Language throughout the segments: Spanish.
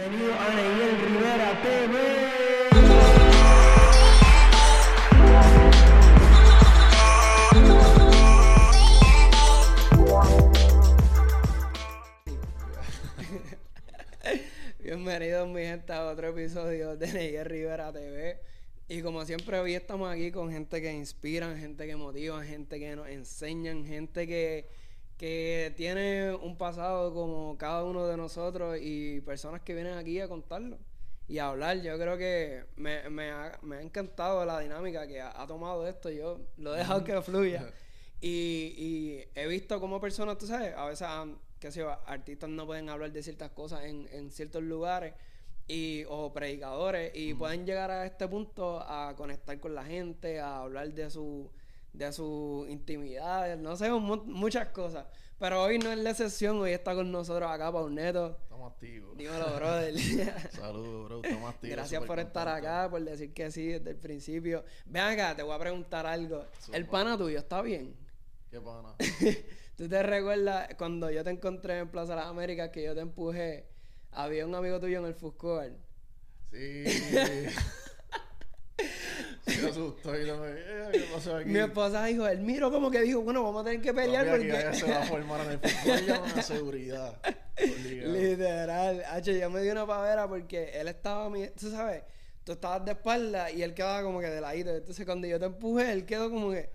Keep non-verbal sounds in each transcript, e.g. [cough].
Bienvenido a Neyel Rivera TV. Bienvenidos mi gente a otro episodio de Neyel Rivera TV. Y como siempre hoy estamos aquí con gente que inspiran, gente que motivan, gente que nos enseñan, gente que, que tiene un pasado como cada uno de nosotros y personas que vienen aquí a contarlo y a hablar. Yo creo que me, me ha, me ha encantado la dinámica que ha, ha tomado esto. Yo lo he dejado que fluya. [laughs] Y, y he visto como personas, tú sabes, a veces, ah, qué sé yo, artistas no pueden hablar de ciertas cosas en, en ciertos lugares y, o predicadores y pueden llegar a este punto a conectar con la gente, a hablar de su de sus intimidades, no sé, mu- muchas cosas. Pero hoy no es la excepción, hoy está con nosotros acá Paul Neto. Estamos activos. Dímelo, brother. [laughs] Saludos, bro. Estamos [laughs] activos. Gracias por estar acá, por decir que sí desde el principio. Ven acá, te voy a preguntar algo. ¿El pana tuyo está bien? ¿Qué pana? [laughs] ¿Tú te recuerdas cuando yo te encontré en Plaza Las Américas que yo te empujé? Había un amigo tuyo en el court. Sí. Se asustó y no me... Eh, ¿Qué pasó aquí? Mi esposa dijo, él miró como que dijo, bueno, vamos a tener que pelear aquí porque... se va a formar en el fútbol ya una seguridad. Obligado. Literal. H, yo me di una pavera porque él estaba, tú sabes, tú estabas de espalda y él quedaba como que de ladito. Entonces cuando yo te empujé, él quedó como que...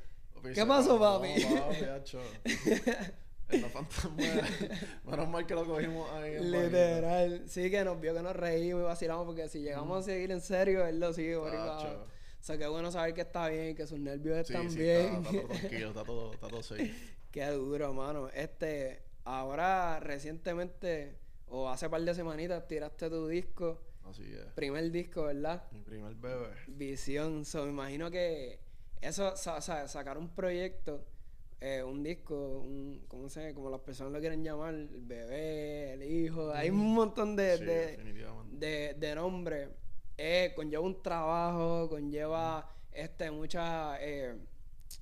¿Qué pasó, papi? papi, [laughs] la fantasma. [laughs] Menos mal que lo cogimos ahí. Literal. Sí, que nos vio que nos reímos y vacilamos porque si llegamos a seguir en serio, él lo sigue por. O sea, qué bueno saber que está bien, que sus nervios Sí, están sí, bien. Está, está todo [laughs] tranquilo, está todo, está todo safe. [laughs] Qué duro, mano. Este, ahora recientemente, o hace par de semanitas, tiraste tu disco, Así es. primer disco, ¿verdad? Mi primer bebé. Visión. So, me imagino que eso, sa- sa- sacar un proyecto, eh, un disco, un, ¿cómo se Como las personas lo quieren llamar, el bebé, el hijo, hay un montón de, Sí, de, de, de nombres. Eh, conlleva un trabajo, conlleva este, muchas eh,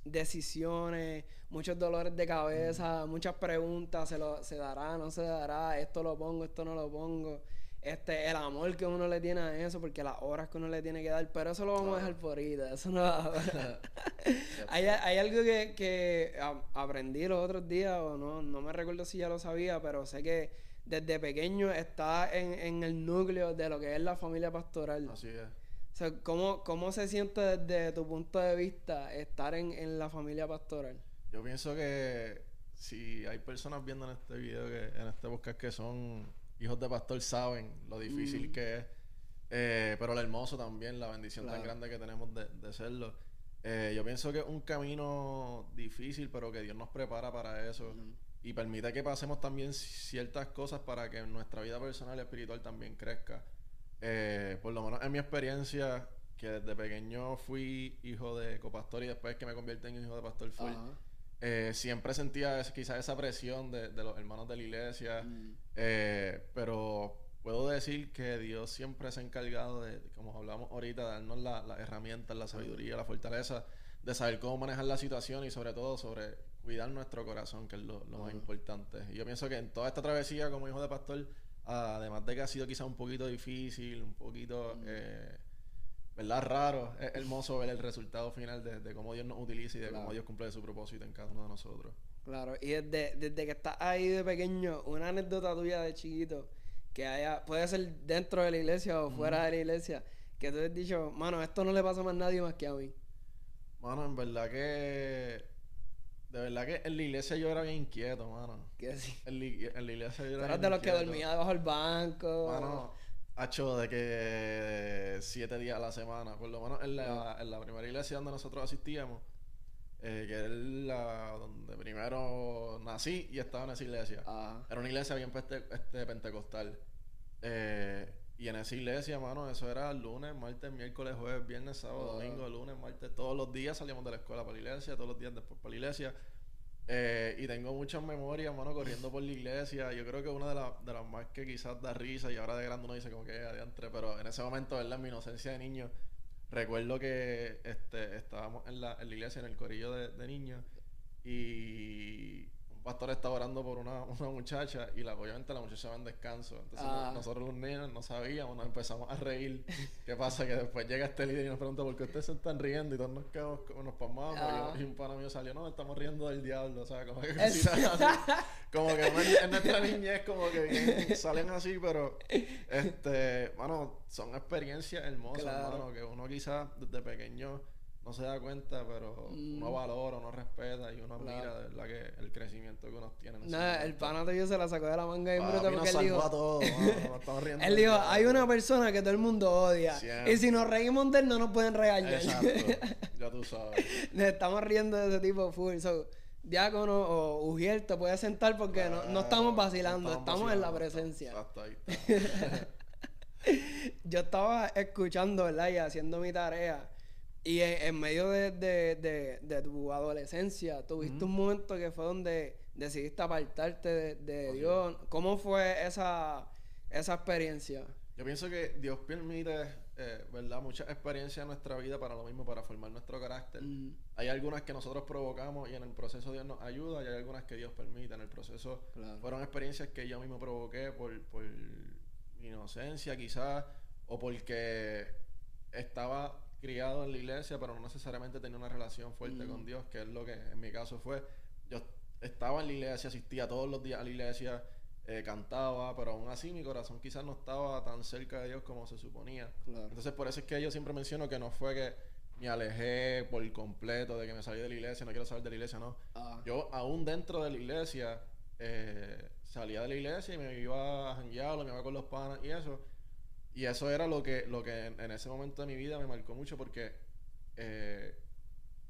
decisiones, muchos dolores de cabeza, muchas preguntas, se, lo, se dará, no se dará, esto lo pongo, esto no lo pongo. Este, el amor que uno le tiene a eso, porque las horas que uno le tiene que dar, pero eso lo vamos a dejar por ahorita, eso no [laughs] hay, hay algo que, que a- aprendí los otros días, o no, no me recuerdo si ya lo sabía, pero sé que desde pequeño está en, en el núcleo de lo que es la familia pastoral. Así es. O sea, ¿cómo, ¿cómo se siente desde tu punto de vista estar en, en la familia pastoral? Yo pienso que si hay personas viendo en este video, que en este podcast que son hijos de pastor, saben lo difícil Mm. que es. Eh, pero lo hermoso también, la bendición tan grande que tenemos de, de serlo. Eh, yo pienso que es un camino difícil, pero que Dios nos prepara para eso. Y permite que pasemos también ciertas cosas para que nuestra vida personal y espiritual también crezca. Eh, por lo menos en mi experiencia, que desde pequeño fui hijo de copastor y después que me convierte en hijo de pastor full. Eh, siempre sentía quizás esa presión de, de los hermanos de la iglesia, Mm. eh, pero puedo decir que Dios siempre se ha encargado de, como hablamos ahorita, darnos la- las herramientas, la sabiduría, la fortaleza, de saber cómo manejar la situación y sobre todo sobre cuidar nuestro corazón, que es lo, lo más importante. Y yo pienso que en toda esta travesía como hijo de pastor, además de que ha sido quizás un poquito difícil, un poquito... eh, ¿Verdad? Raro. Es hermoso ver el resultado final de, de cómo Dios nos utiliza y de Claro. cómo Dios cumple su propósito en cada uno de nosotros. Claro, y desde, desde que estás ahí de pequeño, una anécdota tuya de chiquito, que haya, puede ser dentro de la iglesia o fuera de la iglesia, que tú has dicho, mano, esto no le pasa más a nadie más que a mí. Mano, en verdad que. De verdad que en la iglesia yo era bien inquieto, mano. Que sí. En la, ig- en la iglesia yo era bien de los que dormía debajo del banco. Mano, hacho de que siete días a la semana, por lo menos en la, en la primera iglesia donde nosotros asistíamos, eh, que es la donde primero nací y estaba en esa iglesia. Ajá. Era una iglesia bien pente- este, pentecostal. Eh, y en esa iglesia, mano, eso era lunes, martes, miércoles, jueves, viernes, sábado, Ah. domingo, lunes, martes. Todos los días salíamos de la escuela para la iglesia, todos los días después para la iglesia. Eh, y tengo muchas memorias, mano, corriendo por la iglesia. Yo creo que una de, de las más que quizás da risa y ahora de grande uno dice como que adiantre, pero en ese momento, ¿verdad? En mi inocencia de niño, recuerdo que este, estábamos en la, en la iglesia, en el corillo de, de niños, y pastor estaba orando por una, [laughs] una muchacha y la, obviamente la muchacha va en descanso. Entonces Ah. no- nosotros los niños no sabíamos, nos empezamos a reír. [laughs] ¿Qué pasa? Que después llega este líder y nos pregunta por qué ustedes se están riendo y todos nos quedamos, como nos pasmamos. Ah. Y, y un pana mío salió, no, estamos riendo del diablo, o sea, como que, Es- cositas [laughs] así. como que una- en nuestra niñez como que bien- salen así, pero este, bueno, son experiencias hermosas, Claro. hermano, que uno quizás desde pequeño no se da cuenta, pero Mm. uno valora, uno respeta y uno Claro. admira de verdad que el crecimiento que uno tiene. el pana tuyo se la sacó de la manga y bruto nos porque él dijo... a todos, mano, nos [laughs] estamos riendo Él dijo, hay una persona que todo el mundo odia. Siempre. Y si nos reímos de él, no nos pueden regañar. Exacto, [laughs] ya tú sabes. Nos estamos riendo de ese tipo full. So, diácono o Ujiel te puedes sentar porque no, no estamos vacilando, no estamos en la presencia. Exacto, ahí está. [laughs] Yo estaba escuchando, ¿verdad? Y haciendo mi tarea. Y en, en medio de, de, de, de tu adolescencia, tuviste un momento que fue donde decidiste apartarte de, Dios. ¿Cómo fue esa, esa experiencia? Yo pienso que Dios permite, eh, ¿verdad? Muchas experiencias en nuestra vida para lo mismo, para formar nuestro carácter. Mm, Hay algunas que nosotros provocamos y en el proceso Dios nos ayuda y hay algunas que Dios permite. En el proceso Claro. fueron experiencias que yo mismo provoqué por, por mi inocencia quizás o porque estaba criado en la iglesia pero no necesariamente tenía una relación fuerte Mm. con Dios, que es lo que en mi caso fue. Yo estaba en la iglesia, asistía todos los días a la iglesia, eh, cantaba, pero aún así mi corazón quizás no estaba tan cerca de Dios como se suponía. Claro. Entonces por eso es que yo siempre menciono que no fue que me alejé por completo de que me salí de la iglesia, no quiero salir de la iglesia, no. Ah, Yo aún dentro de la iglesia eh, salía de la iglesia y me iba a janguear, me iba con los panas y eso. Y eso era lo que, lo que en, en ese momento de mi vida me marcó mucho porque eh,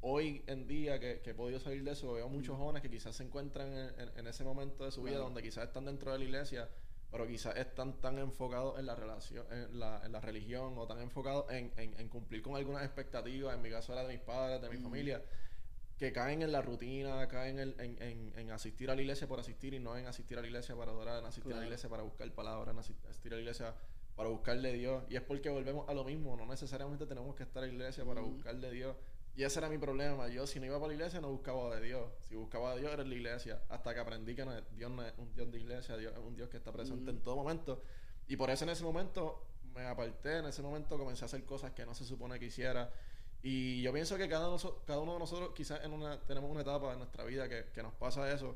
hoy en día que, que he podido salir de eso, veo muchos jóvenes que quizás se encuentran en, en- en ese momento de su vida Claro. donde quizás están dentro de la iglesia, pero quizás están tan enfocados en la relación, en la, en la religión o tan enfocados en, cumplir con algunas expectativas, en mi caso era de mis padres, de mi Mm. familia, que caen en la rutina, caen en, en- en- en asistir a la iglesia por asistir y no en asistir a la iglesia para adorar, en asistir a la iglesia para buscar palabras, en asi- asistir a la iglesia para buscarle Dios. Y es porque volvemos a lo mismo, no necesariamente tenemos que estar en la iglesia para buscarle Dios. Y ese era mi problema. Yo, si no iba para la iglesia, no buscaba de Dios. Si buscaba a Dios, era en la iglesia. Hasta que aprendí que no es- Dios no es un Dios de iglesia, Dios es un Dios que está presente Mm. en todo momento. Y por eso en ese momento me aparté, en ese momento comencé a hacer cosas que no se supone que hiciera. Y yo pienso que cada, noso- cada uno de nosotros quizás en una, tenemos una etapa en nuestra vida que, que nos pasa eso.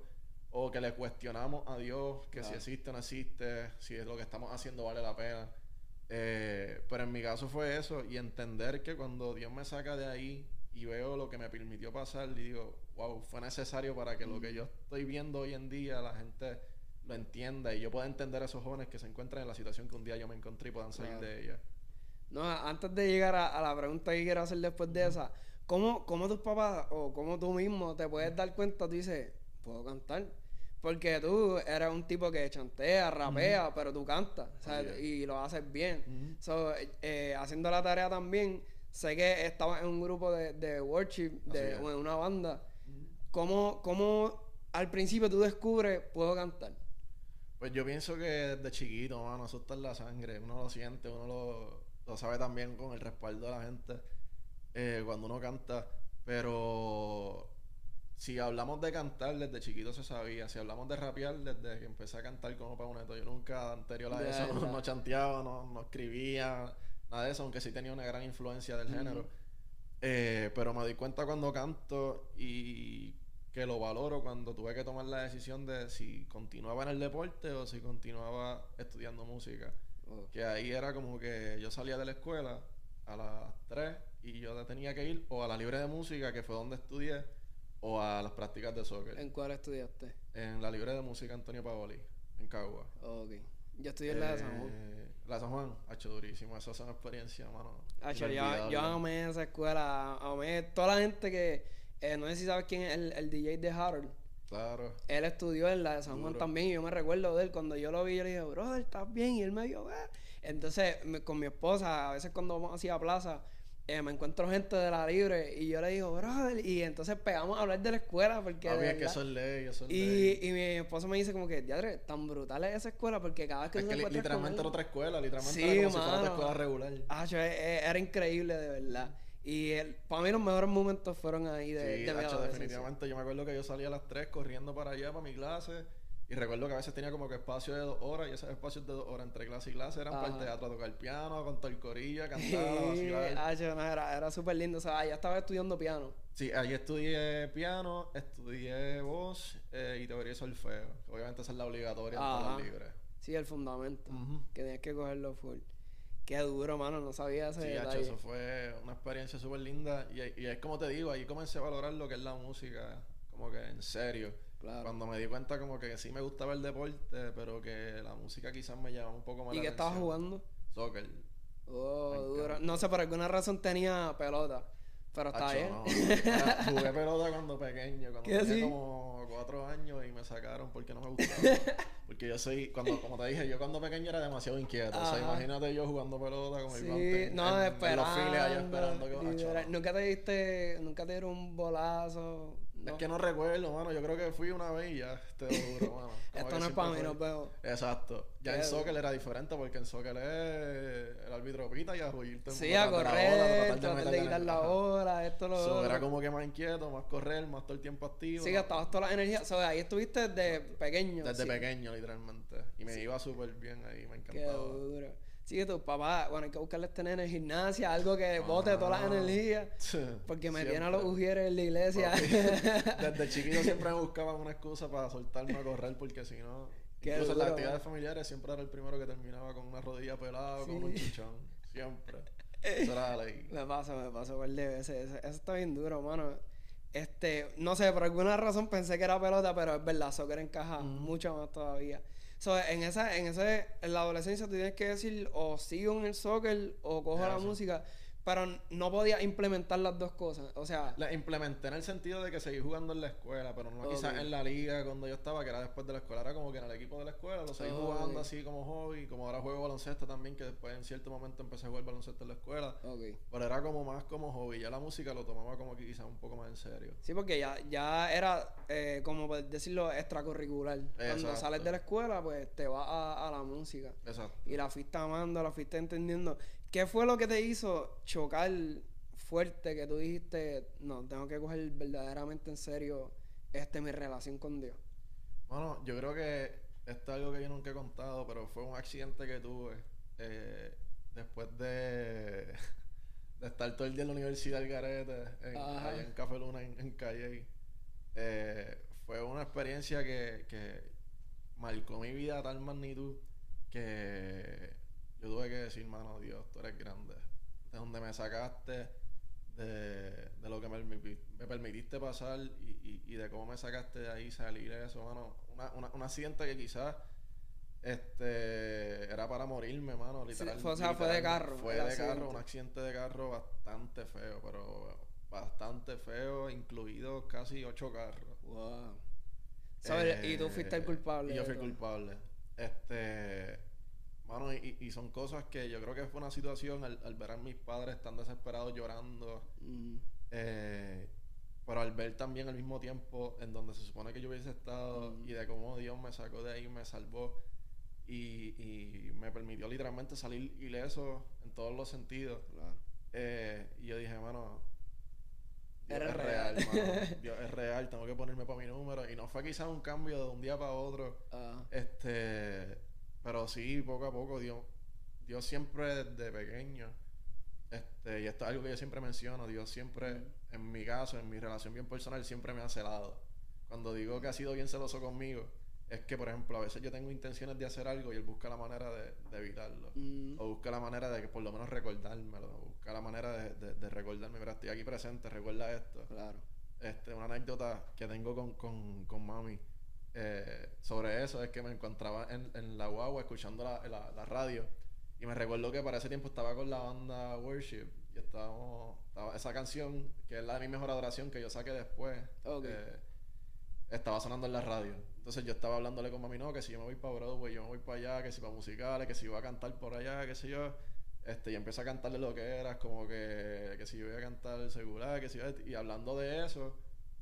O que le cuestionamos a Dios que si existe o no existe, si es lo que estamos haciendo vale la pena. Eh, pero en mi caso fue eso. Y entender que cuando Dios me saca de ahí y veo lo que me permitió pasar, y digo, wow, fue necesario para que lo que yo estoy viendo hoy en día la gente lo entienda y yo pueda entender a esos jóvenes que se encuentran en la situación que un día yo me encontré y puedan salir Claro. de ella. No, antes de llegar a, a la pregunta que quiero hacer después de esa, ¿cómo, ¿cómo tus papás o cómo tú mismo te puedes dar cuenta? Tú dices, puedo cantar. Porque tú eres un tipo que chantea, rapea, pero tú cantas. Y lo haces bien. So, eh, haciendo la tarea también, sé que estabas en un grupo de, de worship, de, o en una banda. ¿Cómo, ¿Cómo al principio tú descubres, puedo cantar? Pues yo pienso que desde chiquito, mano, eso está en la sangre. Uno lo siente, uno lo, lo sabe también con el respaldo de la gente eh, cuando uno canta. Pero si hablamos de cantar, desde chiquito se sabía. Si hablamos de rapear, desde que empecé a cantar como Pauneto, yo nunca anterior a eso [laughs] no, chanteaba, no, no escribía, nada de eso, aunque sí tenía una gran influencia del género. Eh, pero me di cuenta cuando canto y que lo valoro cuando tuve que tomar la decisión de si continuaba en el deporte o si continuaba estudiando música. Que ahí era como que yo salía de la escuela a las 3 y yo tenía que ir o a la libre de música, que fue donde estudié, o a las prácticas de soccer. ¿En cuál estudiaste? En la libre de música Antonio Paoli, en Cagua. Ok. Yo estudié en la de San Juan. Eh, La de San Juan, ha hecho durísimo. Esas son experiencias, mano. Hacho, yo, yo amé esa escuela, amé toda la gente que, eh, no sé si sabes quién es el, el DJ de Harold. Claro. Él estudió en la de San Juan también y yo me recuerdo de él cuando yo lo vi, yo le dije, brother, ¿estás bien? Y él me dijo, "Ah". Entonces, me- con mi esposa, a veces cuando vamos así a plaza, eh, me encuentro gente de la libre y yo le digo, brother, y entonces pegamos a hablar de la escuela porque... Papi, de es que eso es ley, eso es y, ley. y mi esposo me dice como que, diadre, tan brutal es esa escuela porque cada vez que Es tú que te li- literalmente era otra escuela, literalmente Sí, era como si fuera mano. otra escuela regular. Ah, yo, eh, eh, era increíble, de verdad. Y el, para mí los mejores momentos fueron ahí de, Sí, de hacho, adolescencia. definitivamente. Yo me acuerdo que yo salía a las 3 corriendo para allá, para mi clase. Y recuerdo que a veces tenía como que espacio de dos horas. Y esos espacios de dos horas entre clase y clase eran para el Ajá. teatro, a tocar piano, todo el corillo, a [laughs] cantar, vacilar. hacho, no, era, era súper lindo. O sea, ya estaba estudiando piano. Sí, ahí estudié piano, estudié voz eh, y teoría y solfeo. Obviamente esa es la obligatoria en todas Ajá. libres. Sí, el fundamento. Que tenías que cogerlo full. Qué duro, mano. No sabía ese Sí, detalle. eso fue una experiencia súper linda. Y, y es como te digo, ahí comencé a valorar lo que es la música, como que en serio. Claro. Cuando me di cuenta como que sí me gustaba el deporte, pero que la música quizás me llamaba un poco más ¿Y qué estabas jugando? Soccer. Oh, duro. No sé, por alguna razón tenía pelota. Pero está bien. no. [laughs] Jugué pelota cuando pequeño, cuando ¿Qué tenía así? como cuatro años y me sacaron porque no me gustaba. [laughs] porque yo soy, cuando, como te dije, yo cuando pequeño era demasiado inquieto. O sea, imagínate yo jugando pelota con el Sí, guante en- no, en- en esperando. los files allá esperando que literal. hacho, Nunca te diste, nunca te dieron un bolazo. Es que no recuerdo, mano. Yo creo que fui una vez y ya, te lo juro, mano. [laughs] Esto no es para mí, nos vemos. Exacto. Ya Qué en soccer duro. era diferente porque en soccer es el árbitro pita y a huirte Sí, a correr, tratar de quitar la bola, esto, lo So, era como que más inquieto, más correr, más todo el tiempo activo. Sí, ¿no? gastabas toda la energía. O sea, ahí estuviste desde pequeño. Desde pequeño, literalmente. Y me iba súper bien ahí, me Qué encantaba. duro. Sí, que tu papá, bueno, hay que buscarle este nene en gimnasia, algo que bote todas las Ah. energías. [laughs] Porque me tiene a los ujieres en la iglesia. Papi, [laughs] Desde chiquito siempre me buscaban una excusa para soltarme a correr porque si no... Incluso en las actividades familiares siempre era el primero que terminaba con una rodilla pelada o con un chichón. Siempre. [laughs] Eso era la ley. Me pasa, me pasa por de veces. Eso, está bien duro, mano. Este, no sé, por alguna razón pensé que era pelota, pero es verdad, soccer encaja mucho más todavía. So, en esa, en ese, en la adolescencia tú tienes que decir o sigo en el soccer o cojo la música, pero no podía implementar las dos cosas. O sea, La implementé en el sentido de que seguí jugando en la escuela, pero no quizás en la liga cuando yo estaba, que era después de la escuela, era como que en el equipo de la escuela, lo seguí jugando así como hobby, como ahora juego baloncesto también, que después en cierto momento empecé a jugar baloncesto en la escuela, pero era como más como hobby, ya la música lo tomaba como que quizás un poco más en serio. Sí, porque ya, ya era, eh, como por decirlo, extracurricular. Cuando sales de la escuela, pues te vas a, a la música. Exacto. Y la fuiste amando, la fuiste entendiendo. ¿Qué fue lo que te hizo chocar fuerte que tú dijiste, no, tengo que coger verdaderamente en serio este mi relación con Dios? Bueno, yo creo que esto es algo que yo nunca he contado, pero fue un accidente que tuve eh, después de, [laughs] de estar todo el día en la universidad del Garete, en, allá en Café Luna, en, en Calle. Eh, fue una experiencia que, que marcó mi vida a tal magnitud que yo tuve que decir, mano, Dios, tú eres grande. De donde me sacaste, de, de lo que me, me permitiste pasar y, y, y de cómo me sacaste de ahí, salir de eso, mano. Una, una, un accidente que quizás este era para morirme, mano, literal. fue- o sea, fue de carro, Fue de accidente. carro, un accidente de carro bastante feo, pero bastante feo, incluidos casi ocho carros. Wow. ¿Sabes? y tú fuiste el Eh, culpable. Y yo fui culpable. Este. Mano, y, y son cosas que yo creo que fue una situación al, al ver a mis padres tan desesperados llorando. Mm, eh, pero al ver también al mismo tiempo en donde se supone que yo hubiese estado Mm. y de cómo Dios me sacó de ahí, me salvó y, y me permitió literalmente salir ileso en todos los sentidos. claro. Eh, y yo dije, mano, Dios es real. real, mano. [laughs] Dios es real, tengo que ponerme para mi número. Y no fue quizás un cambio de un día para otro. Ah, Este, pero sí, poco a poco, Dios, Dios siempre desde pequeño, este, y esto es algo que yo siempre menciono, Dios siempre, en mi caso, en mi relación bien personal, siempre me ha celado. Cuando digo que ha sido bien celoso conmigo, es que, por ejemplo, a veces yo tengo intenciones de hacer algo y él busca la manera de, de evitarlo. mm, O busca la manera de que por lo menos recordármelo. Busca la manera de, de, de recordarme, mira, estoy aquí presente, recuerda esto claro. este, una anécdota que tengo con, con, con mami eh, sobre eso es que me encontraba en, en la guagua escuchando la, la, la radio. Y me recuerdo que para ese tiempo estaba con la banda Worship y estábamos, estaba esa canción que es la de mi mejor adoración que yo saqué después eh, estaba sonando en la radio. Entonces yo estaba hablándole con mami no que si yo me voy para Broadway yo me voy para allá que si para musicales que si voy a cantar por allá qué sé yo este, y empecé a cantarle lo que era, como que, que si yo voy a cantar seguridad, que si yo- y hablando de eso,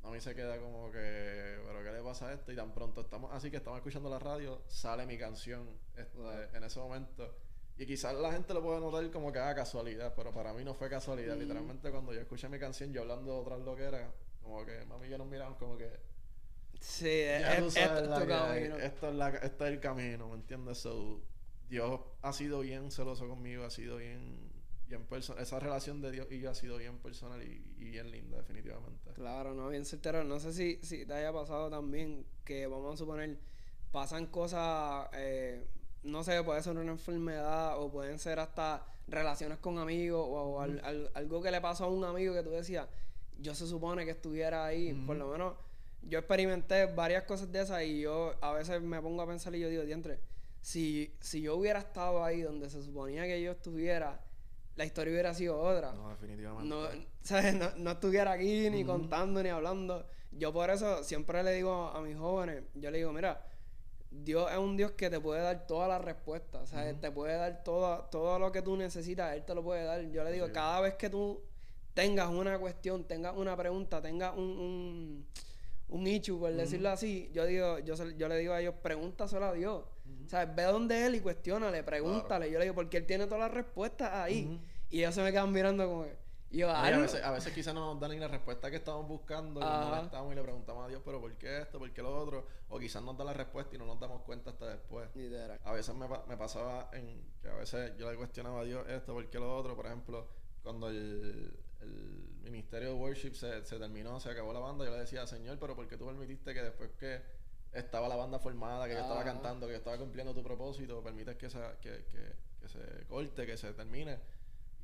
a mí se queda como que, pero ¿qué le pasa a esto? Y tan pronto estamos, así que estamos escuchando la radio, sale mi canción este, Wow. en ese momento. Y quizás la gente lo puede notar como que haga casualidad, pero para mí no fue casualidad. Mm. Literalmente cuando yo escuché mi canción, yo hablando de otras loqueras, como que mami y yo nos miramos como que... Sí, es. Esto es, el camino, ¿me entiendes? So, Dios ha sido bien celoso conmigo, ha sido bien, bien personal. Esa relación de Dios y yo ha sido bien personal y, y bien linda, definitivamente. Claro, no, bien certero. No sé si, si te haya pasado también que, vamos a suponer, pasan cosas, eh, no sé, puede ser una enfermedad o pueden ser hasta relaciones con amigos o, al- al- algo que le pasó a un amigo que tú decías, yo se supone que estuviera ahí. Por lo menos yo experimenté varias cosas de esas y yo a veces me pongo a pensar y yo digo, diantre, si, si yo hubiera estado ahí donde se suponía que yo estuviera, la historia hubiera sido otra No, definitivamente. no, ¿sabes? no, no estuviera aquí ni contando ni hablando. Yo por eso siempre le digo a, mis jóvenes, yo le digo, mira, Dios es un Dios que te puede dar todas las respuestas, ¿sabes? Te puede dar todo, todo lo que tú necesitas, Él te lo puede dar. Yo le digo, Sí. cada vez que tú tengas una cuestión, tengas una pregunta, tengas un, un, un issue, por decirlo así, yo digo, yo, yo le digo a ellos, pregúntaselo a Dios. ¿Sabes? Ve donde Él y cuestiónale, pregúntale. Yo le digo, porque Él tiene todas las respuestas ahí. Y ellos se me quedan mirando como que... y yo, No, y a, veces, a veces quizás no nos dan ni la respuesta que estamos buscando y nos Ajá. molestamos y le preguntamos a Dios, pero ¿por qué esto? ¿Por qué lo otro? O quizás nos da la respuesta y no nos damos cuenta hasta después. Literal. A veces me, pa- me pasaba en que a veces yo le cuestionaba a Dios esto, ¿por qué lo otro? Por ejemplo, cuando el, el ministerio de worship se, se terminó, se acabó la banda, yo le decía, Señor, pero ¿por qué tú permitiste que después que estaba la banda formada, que yo estaba Ajá. cantando, que yo estaba cumpliendo tu propósito, permites que, esa- que, que, que se corte, que se termine?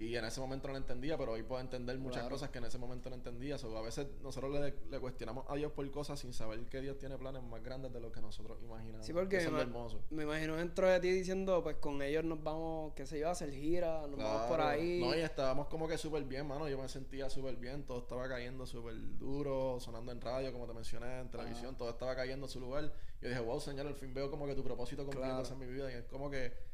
Y en ese momento no lo entendía, pero hoy puedo entender muchas Claro. cosas que en ese momento no entendía. So, a veces nosotros le, le cuestionamos a Dios por cosas sin saber que Dios tiene planes más grandes de lo que nosotros imaginamos. Sí, porque Eso me, hermoso. imagino dentro de ti diciendo, pues con ellos nos vamos, qué sé yo, a hacer gira, nos vamos por ahí. No, y estábamos como que súper bien, mano. Yo me sentía súper bien. Todo estaba cayendo súper duro, sonando en radio, como te mencioné, en televisión. Todo estaba cayendo en su lugar. Yo dije, wow, Señor, al fin veo como que tu propósito cumpliéndose Claro. en mi vida. Y es como que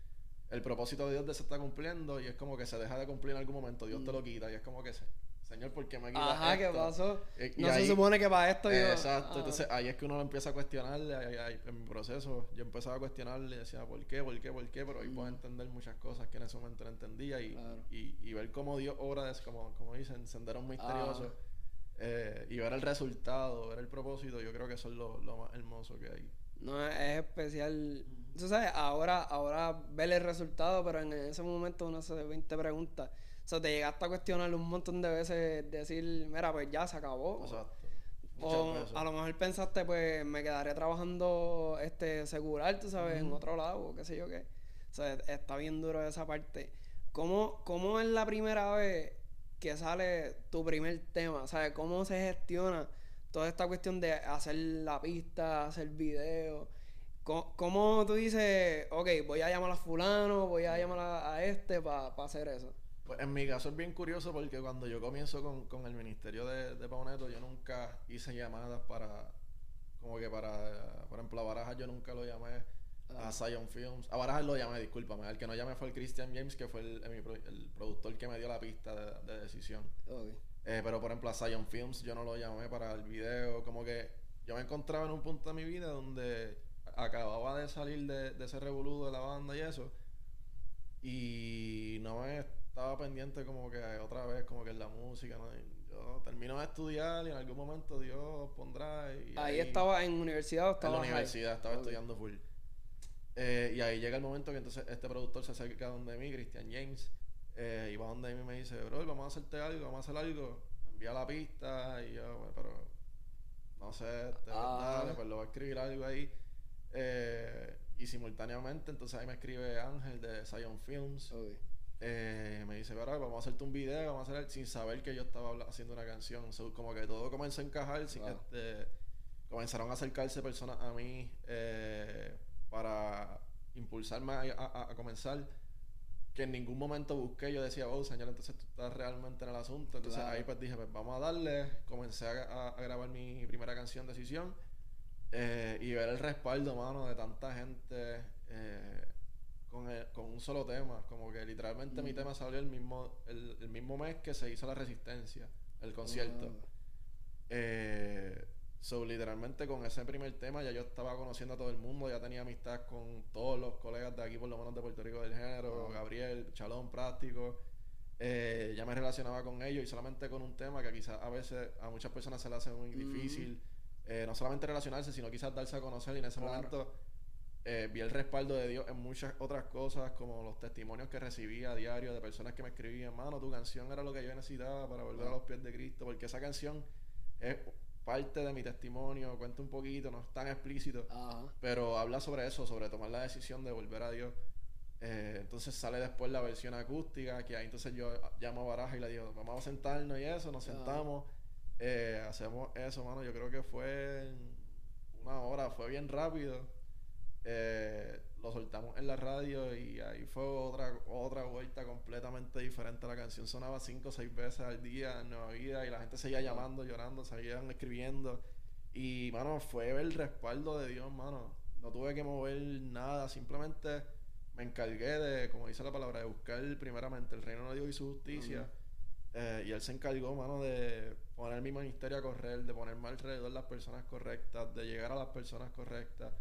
el propósito de Dios se está cumpliendo y es como que se deja de cumplir en algún momento. Dios te lo quita y es como que, se- Señor, ¿por qué me quitas Mm. Ajá, ¿qué esto?" pasó? Eh, y no se ahí- supone que para esto yo... Exacto, Ah. entonces ahí es que uno lo empieza a cuestionar ahí- ahí- en mi proceso. Yo empezaba a cuestionar y decía, ¿por qué? ¿Por qué? ¿Por qué? Pero hoy puedo entender muchas cosas que en ese momento no entendía y, Mm. Claro. y, y ver cómo Dios obra, es como, como dicen, senderos misteriosos. Ah. eh, y ver el resultado, ver el propósito, yo creo que eso es lo, lo más hermoso que hay. No, es, es especial. Tú sabes, ahora, ahora ver el resultado, pero en ese momento uno se 20 preguntas. O sea, te llegaste a cuestionar un montón de veces, decir, mira, pues ya se acabó. Exacto. O a lo mejor pensaste, pues me quedaré trabajando este segurar, tú sabes, en otro lado, o qué sé yo qué. O sea, está bien duro esa parte. ¿Cómo, ¿Cómo es la primera vez que sale tu primer tema? ¿Sabes? ¿Cómo se gestiona toda esta cuestión de hacer la pista, hacer video? ¿Cómo, cómo tú dices, ok, voy a llamar a fulano, voy a llamar a, a este para hacer eso? Pues en mi caso es bien curioso porque cuando yo comienzo con, con el ministerio de, de Pauneto, yo nunca hice llamadas para, como que para, por ejemplo, a Barajas yo nunca lo llamé, a Zion Films, a Barajas lo llamé, discúlpame, el que no llamé fue el Christian James, que fue el, el productor que me dio la pista de, de decisión. Ok. Eh, pero por ejemplo a Zion Films yo no lo llamé para el video, como que yo me encontraba en un punto de mi vida donde acababa de salir de, de ese revolú de la banda y eso, y no me estaba pendiente como que otra vez como que en la música, ¿no? Y yo termino de estudiar y en algún momento Dios pondrá y Ahí estaba en universidad o en estaba la universidad, estaba estudiando full. Eh, y ahí llega el momento que entonces este productor se acerca donde mí, Christian James, eh, y va donde mí y me dice, bro, vamos a hacerte algo, vamos a hacer algo. Me envía la pista y yo, "Bueno, pero no sé, te Ah. dale, pues lo voy a escribir algo ahí. Eh, y simultáneamente, entonces ahí me escribe Ángel de Zion Films. Eh, me dice, "Bro, vamos a hacerte un video, vamos a hacer sin saber que yo estaba haciendo una canción. So, como que todo comenzó a encajar. Wow. este, comenzaron a acercarse personas a mí eh, para impulsarme a, a- a comenzar. Que en ningún momento busqué, yo decía, oh, señor, entonces tú estás realmente en el asunto. Entonces Claro. ahí pues dije, pues vamos a darle. Comencé a grabar mi primera canción, Decisión. Eh, y ver el respaldo, mano, de tanta gente eh, con, el- con un solo tema. Como que literalmente mi tema salió el mismo, el, el mismo mes que se hizo la Resistencia, el concierto. Ah. Eh, So, literalmente con ese primer tema ya yo estaba conociendo a todo el mundo, ya tenía amistad con todos los colegas de aquí, por lo menos de Puerto Rico del género, Gabriel, Chalón, Práctico. Eh, ya me relacionaba con ellos y solamente con un tema que quizás a veces a muchas personas se le hace muy difícil, eh, no solamente relacionarse, sino quizás darse a conocer. Y en ese momento eh, vi el respaldo de Dios en muchas otras cosas, como los testimonios que recibía a diario de personas que me escribían, mano, tu canción era lo que yo necesitaba para volver a los pies de Cristo, porque esa canción es parte de mi testimonio, cuenta un poquito, no es tan explícito, pero habla sobre eso, sobre tomar la decisión de volver a Dios. Eh, entonces sale después la versión acústica, que ahí entonces yo llamo a Baraja y le digo, vamos a sentarnos y eso, nos sentamos, eh, hacemos eso, mano, yo creo que fue una hora, fue bien rápido eh, lo soltamos en la radio y ahí fue otra otra vuelta completamente diferente. La canción sonaba cinco o seis veces al día en Nueva Vida y la gente seguía llamando, llorando, seguían escribiendo. Y, mano, fue el respaldo de Dios, mano. No tuve que mover nada, simplemente me encargué de, como dice la palabra, de buscar primeramente el reino de Dios y su justicia. Eh, y él se encargó, mano, de poner mi ministerio a correr, de ponerme alrededor las personas correctas, de llegar a las personas correctas.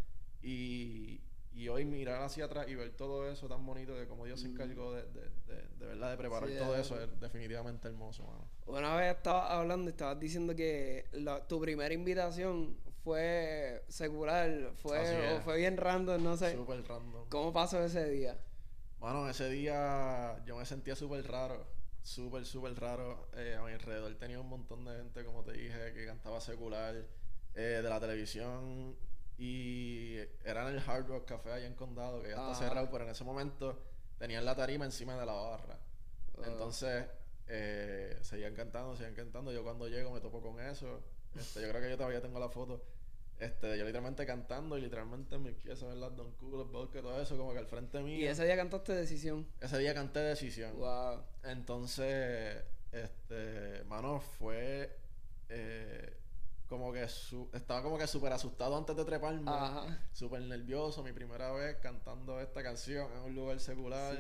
Y, y hoy mirar hacia atrás y ver todo eso tan bonito de cómo Dios se encargó de, de, de, verdad de preparar todo eso es definitivamente hermoso, mano. Una vez estabas hablando y estabas diciendo que tu primera invitación fue secular, fue, fue bien random, no sé. Súper random. ¿Cómo pasó ese día? Bueno, ese día yo me sentía súper raro, súper, súper raro. Eh, a mi alrededor tenía un montón de gente, como te dije, que cantaba secular, eh, de la televisión y era en el Hard Rock Café allá en Condado, que ya está cerrado, pero en ese momento tenían la tarima encima de la barra. Ah. Entonces, eh, seguían cantando, seguían cantando. Yo cuando llego me topo con eso. Este, yo creo que yo todavía tengo la foto. Este, yo literalmente cantando y literalmente me empiezo a ver las Don Cool, Vodka, todo eso como que al frente mío. ¿Y ese día cantaste Decisión? Ese día canté Decisión. Wow. Entonces, este, mano, fue... Eh, como que estaba como que súper asustado antes de treparme. Súper nervioso, mi primera vez cantando esta canción en un lugar secular.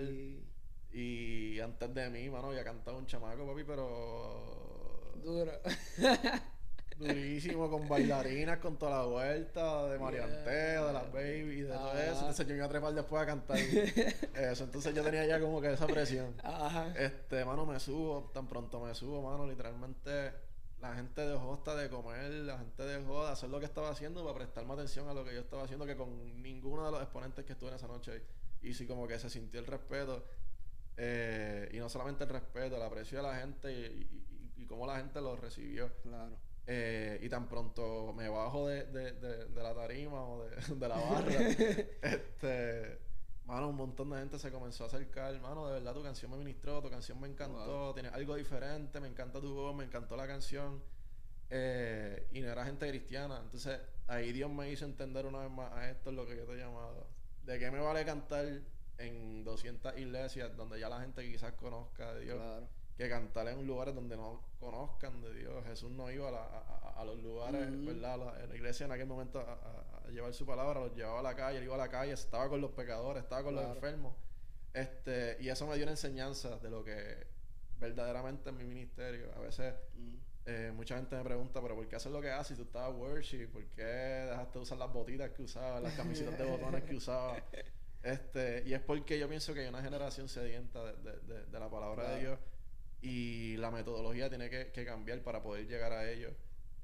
Y antes de mí, mano, había cantado un chamaco, papi, pero... Duro. [laughs] Durísimo, con bailarinas, con toda la vuelta, de marianteo, de las babies, de todo eso. Entonces yo me iba a trepar después a cantar eso. Entonces yo tenía ya como que esa presión. [laughs] Ajá. Este, mano, me subo, tan pronto me subo, mano, literalmente la gente dejó hasta de comer, la gente dejó de hacer lo que estaba haciendo para prestarme atención a lo que yo estaba haciendo, que con ninguno de los exponentes que estuve en esa noche. Y sí, como que se sintió el respeto. Eh, y no solamente el respeto, el aprecio de la gente y, y, cómo la gente lo recibió. Claro. Eh, y tan pronto me bajo de, de, de, la tarima o de, [laughs] la barra, [laughs] este Mano, un montón de gente se comenzó a acercar. Mano, de verdad tu canción me ministró, tu canción me encantó, tiene algo diferente, me encanta tu voz, me encantó la canción. Eh, y no era gente cristiana. Entonces, ahí Dios me hizo entender una vez más a esto es lo que yo te he llamado. ¿De qué me vale cantar en 200 iglesias donde ya la gente quizás conozca de Dios? Que cantar en lugares donde no conozcan de Dios. Jesús no iba a, los lugares, ¿verdad? en la iglesia en aquel momento a, llevar su palabra, los llevaba a la calle, él iba a la calle, estaba con los pecadores, estaba con los enfermos. Este, y eso me dio una enseñanza de lo que verdaderamente es mi ministerio. A veces mm. eh, mucha gente me pregunta, pero ¿por qué haces lo que haces si tú estabas worship? ¿Por qué dejaste de usar las botitas que usabas, las camisetas de botones que usabas? [laughs] Este, y es porque yo pienso que hay una generación sedienta de, de, de, la palabra de Dios y la metodología tiene que, que, cambiar para poder llegar a ellos.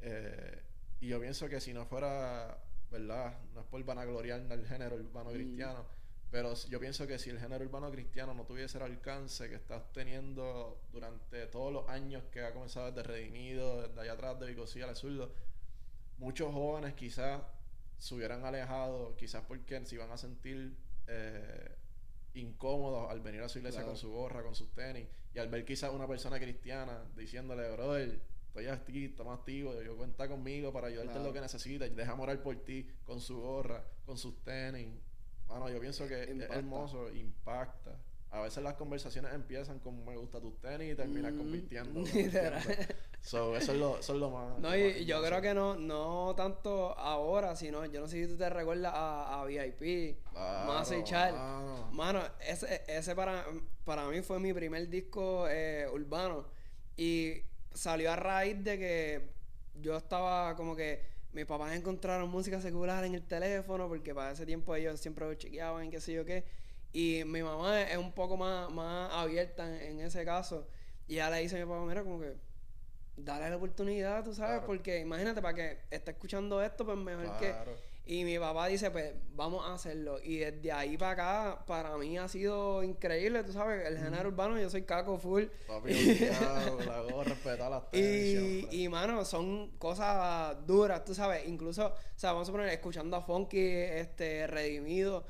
Eh, y yo pienso que si no fuera ¿verdad? No es por vanagloriar el género urbano mm. cristiano, pero yo pienso que si el género urbano cristiano no tuviese el alcance que está teniendo durante todos los años que ha comenzado desde Redimido, desde allá atrás de Vicosía al Zurdo, muchos jóvenes quizás se hubieran alejado, quizás porque se iban a sentir eh, incómodos al venir a su iglesia con su gorra, con sus tenis, y al ver quizás una persona cristiana diciéndole, brother, estoy aquí, estamos activos, yo cuenta conmigo para ayudarte en lo que necesitas, deja morar por ti con su gorra, con sus tenis. Bueno, yo pienso que es hermoso, impacta. A veces las conversaciones empiezan con me gusta tus tenis y terminan mm, convirtiendo. [laughs] so, eso, es lo, eso es lo más. No, y yo creo que no, no tanto ahora, sino yo no sé si tú te recuerdas a, a VIP, más y Mano, ese, ese para, para mí fue mi primer disco eh, urbano. Y salió a raíz de que yo estaba como que mis papás encontraron música secular en el teléfono porque para ese tiempo ellos siempre chequeaban, qué sé yo qué. Y mi mamá es un poco más, más abierta en, en ese caso. Y ya le dice a mi papá, mira, como que dale la oportunidad, tú sabes, Claro. porque imagínate, para que esté escuchando esto, pues mejor que... Y mi papá dice, pues vamos a hacerlo. Y desde ahí para acá, para mí ha sido increíble, tú sabes, el género urbano, yo soy caco full. Papi, [laughs] la gorra, respetar las Y, siempre. y mano, son cosas duras, tú sabes. Incluso, o sea, vamos a poner escuchando a Funky, este, Redimido,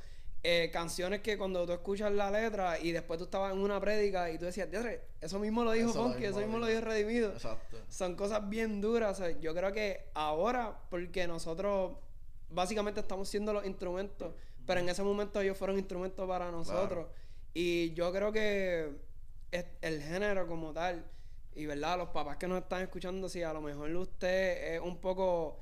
eh, canciones que cuando tú escuchas la letra y después tú estabas en una prédica y tú decías, "Diadre, eso mismo lo dijo Eso Funky, eso mismo mismo lo dijo. Redimido. Exacto. Son cosas bien duras. o sea, yo creo que ahora, porque nosotros básicamente estamos siendo los instrumentos, pero en ese momento ellos fueron instrumentos para nosotros. Y yo creo que es- el género como tal, y verdad, los papás que nos están escuchando, si a lo mejor usted es un poco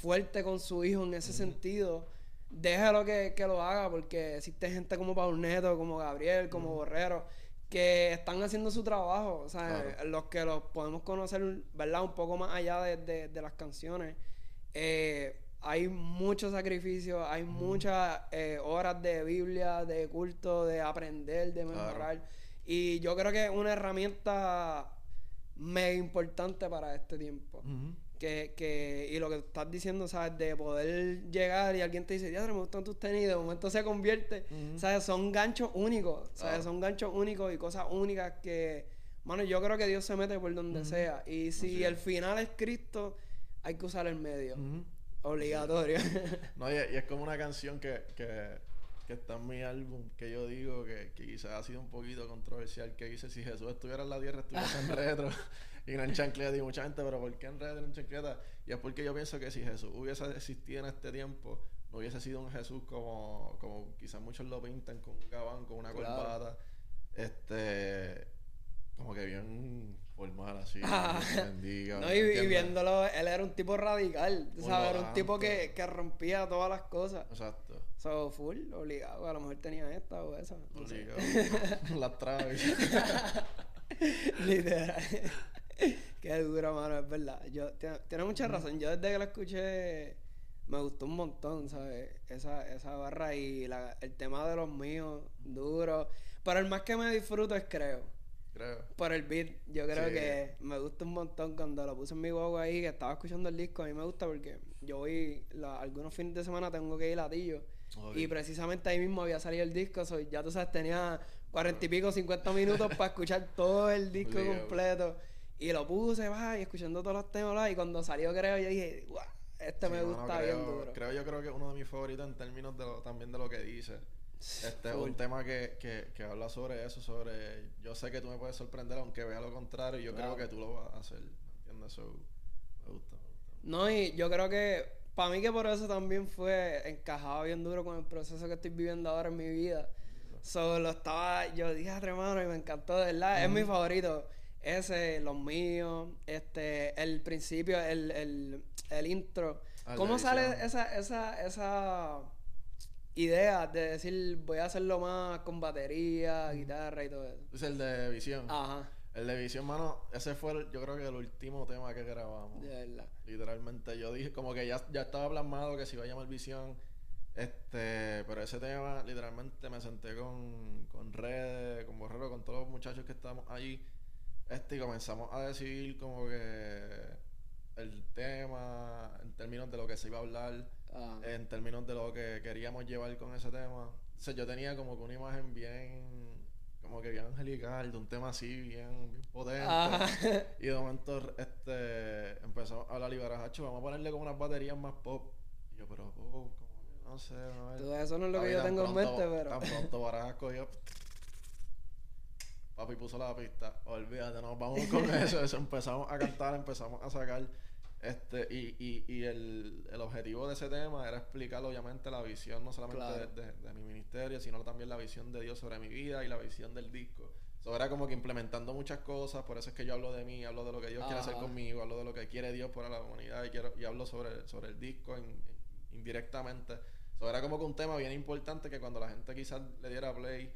fuerte con su hijo en ese sentido, déjalo que, que lo haga, porque existe gente como Paul Neto, como Gabriel, como Borrero, que están haciendo su trabajo, o sea, Claro. los que los podemos conocer, ¿verdad? Un poco más allá de, de- de las canciones. Eh, hay mucho sacrificio, hay muchas eh, horas de Biblia, de culto, de aprender, de Claro. mejorar. Y yo creo que es una herramienta mega importante para este tiempo. Que, que, y lo que estás diciendo, ¿sabes? De poder llegar y alguien te dice, diadre, me gustan tus tenis, y de momento se convierte, Ujú. ¿sabes? Son ganchos únicos, ¿sabes? Claro. Son ganchos únicos y cosas únicas que, mano, yo creo que Dios se mete por donde sea. Y si Así el final es Cristo, hay que usar el medio. Ujú. Obligatorio. [laughs] No, y, y es como una canción que, que, que está en mi álbum, que yo digo que, que quizás ha sido un poquito controversial, que dice, si Jesús estuviera en la tierra, estuviese en [laughs] retro [laughs] y no en chancleta. Y mucha gente, pero ¿por qué en retro y no en chancleta? Y es porque yo pienso que si Jesús hubiese existido en este tiempo, no hubiese sido un Jesús como, como quizás muchos lo pintan, con un gabán, con una Claro. corbata, este, como que bien formal así, [laughs] Ah. bendiga. no, y, y viéndolo, él era un tipo radical. Era un tipo que, que rompía todas las cosas. Exacto. So, full, obligado. A lo mejor tenía esta o esa. no sé. Obligado. [laughs] Las traves. Literal. Qué duro, mano, es verdad. Yo, tiene, mucha razón. Yo desde que la escuché me gustó un montón, ¿sabes? Esa, esa barra y la, el tema de los míos, duro. Pero el más que me disfruto es creo. Creo. Por el beat, yo creo Sí. que me gusta un montón cuando lo puse en mi guagua ahí, que estaba escuchando el disco. A mí me gusta porque yo voy, la- algunos fines de semana tengo que ir a Tillo. Ok. Y precisamente ahí mismo había salido el disco. so, ya tú sabes, tenía cuarenta y pico, cincuenta minutos para escuchar todo el disco completo. Y lo puse, va, y escuchando todos los temas, y cuando salió creo, yo dije, guau, este Sí, me gusta creo, bien duro. Creo yo creo que es uno de mis favoritos en términos de lo, también de lo que dice. Este es un tema que, que, que habla sobre eso, sobre yo sé que tú me puedes sorprender aunque vea lo contrario y yo Claro. creo que tú lo vas a hacer. ¿Me entiendes? So, me gusta, me gusta. No, y yo creo que para mí que por eso también fue encajado bien duro con el proceso que estoy viviendo ahora en mi vida. Solo estaba, yo dije, hermano, y me encantó, de verdad, es mi favorito. Ese, los míos, este, el principio, el, el, el intro. Ah, ¿Cómo sale esa, esa, esa idea de decir voy a hacerlo más con batería, guitarra y todo eso? Es el de Visión. Ajá, El de Visión, mano, ese fue el- yo creo que el último tema que grabamos. de verdad. Literalmente, yo dije como que ya, ya estaba plasmado que se iba a llamar Visión. Este, pero ese tema, literalmente me senté con, con Red, con Borrero, con todos los muchachos que estábamos allí. Este, y comenzamos a decidir como que el tema, en términos de lo que se iba a hablar, Ah, en términos de lo que queríamos llevar con ese tema. O sea, yo tenía como que una imagen bien, como que bien angelical, de un tema así, bien, bien potente. Ajá. Y de momento este, empezamos a hablar y barajacho, vamos a ponerle como unas baterías más pop. Y yo, pero pop, como que no sé, ver. Todo eso no es lo que yo tengo en mente, pero... Tan pronto barajas cogió. Papi puso la pista. Olvídate, nos vamos con [laughs] eso. eso. Empezamos a cantar, empezamos a sacar. Este, y, y, y el, el objetivo de ese tema era explicar obviamente la visión no solamente Claro. de, de- de mi ministerio, sino también la visión de Dios sobre mi vida y la visión del disco. So, era como que implementando muchas cosas, por eso es que yo hablo de mí, hablo de lo que Dios quiere hacer conmigo, hablo de lo que quiere Dios para la humanidad y, quiero, y hablo sobre, sobre el disco in- indirectamente. So, era como que un tema bien importante que cuando la gente quizás le diera play